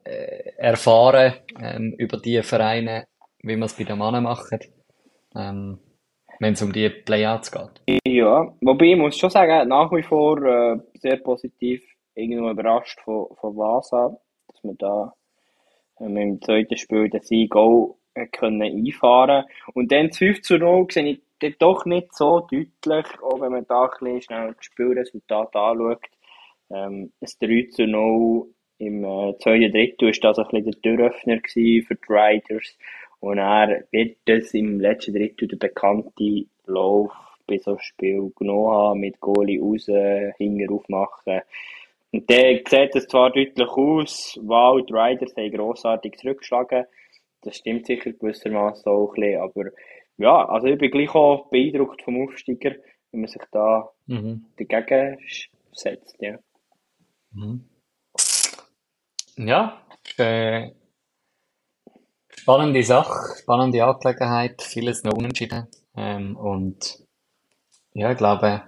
äh, erfahren ähm, über die Vereine, wie wir es bei den Männern machen, ähm, wenn es um die Playouts geht. Ja, wobei ich muss schon sagen, nach wie vor äh, sehr positiv, irgendwo überrascht von, von Vasa, dass wir da ähm, im zweiten Spiel den Sieg auch äh, können einfahren Und dann das 5 zu 0 sehe ich dann doch nicht so deutlich, auch wenn man da ein bisschen schnell das Spielresultat anschaut. Ähm, das 3 zu 0 im äh, zweiten Drittel war das ein bisschen der Türöffner für die Riders. Und er wird das im letzten Drittel der bekannte Lauf bei so einem Spiel genommen haben, mit Goalie raus, Hinger aufmachen. Und dann sieht es zwar deutlich aus, wow, die Riders haben grossartig zurückgeschlagen. Das stimmt sicher gewissermaßen auch ein bisschen, aber ja, also ich bin gleich auch beeindruckt vom Aufsteiger, wenn man sich da Mhm. dagegen setzt, ja. Mhm. Ja, äh, spannende Sache, spannende Angelegenheit, vieles noch unentschieden. Ähm, und ja, ich glaube,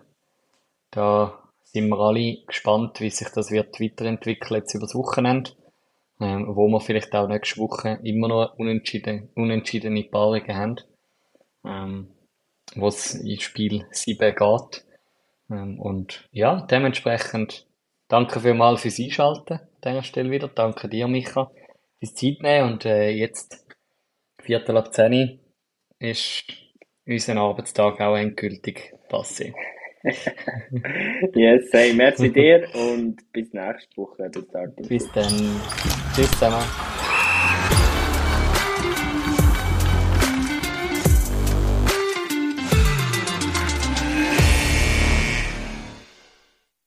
da sind wir alle gespannt, wie sich das wird weiterentwickeln jetzt übers Wochenende. Ähm, wo wir vielleicht auch nächste Woche immer noch unentschieden, unentschiedene Paarungen haben. Ähm, wo es ins Spiel 7 geht. Ähm, und ja, dementsprechend danke vielmals fürs Einschalten an dieser Stelle wieder. Danke dir, Micha, fürs Zeit nehmen. Und äh, jetzt, Viertel ab 10 ist unser Arbeitstag auch endgültig passé. Yes, hey, merci dir und bis nächste Woche. Bis dann. Bis dann. Tschüss zusammen.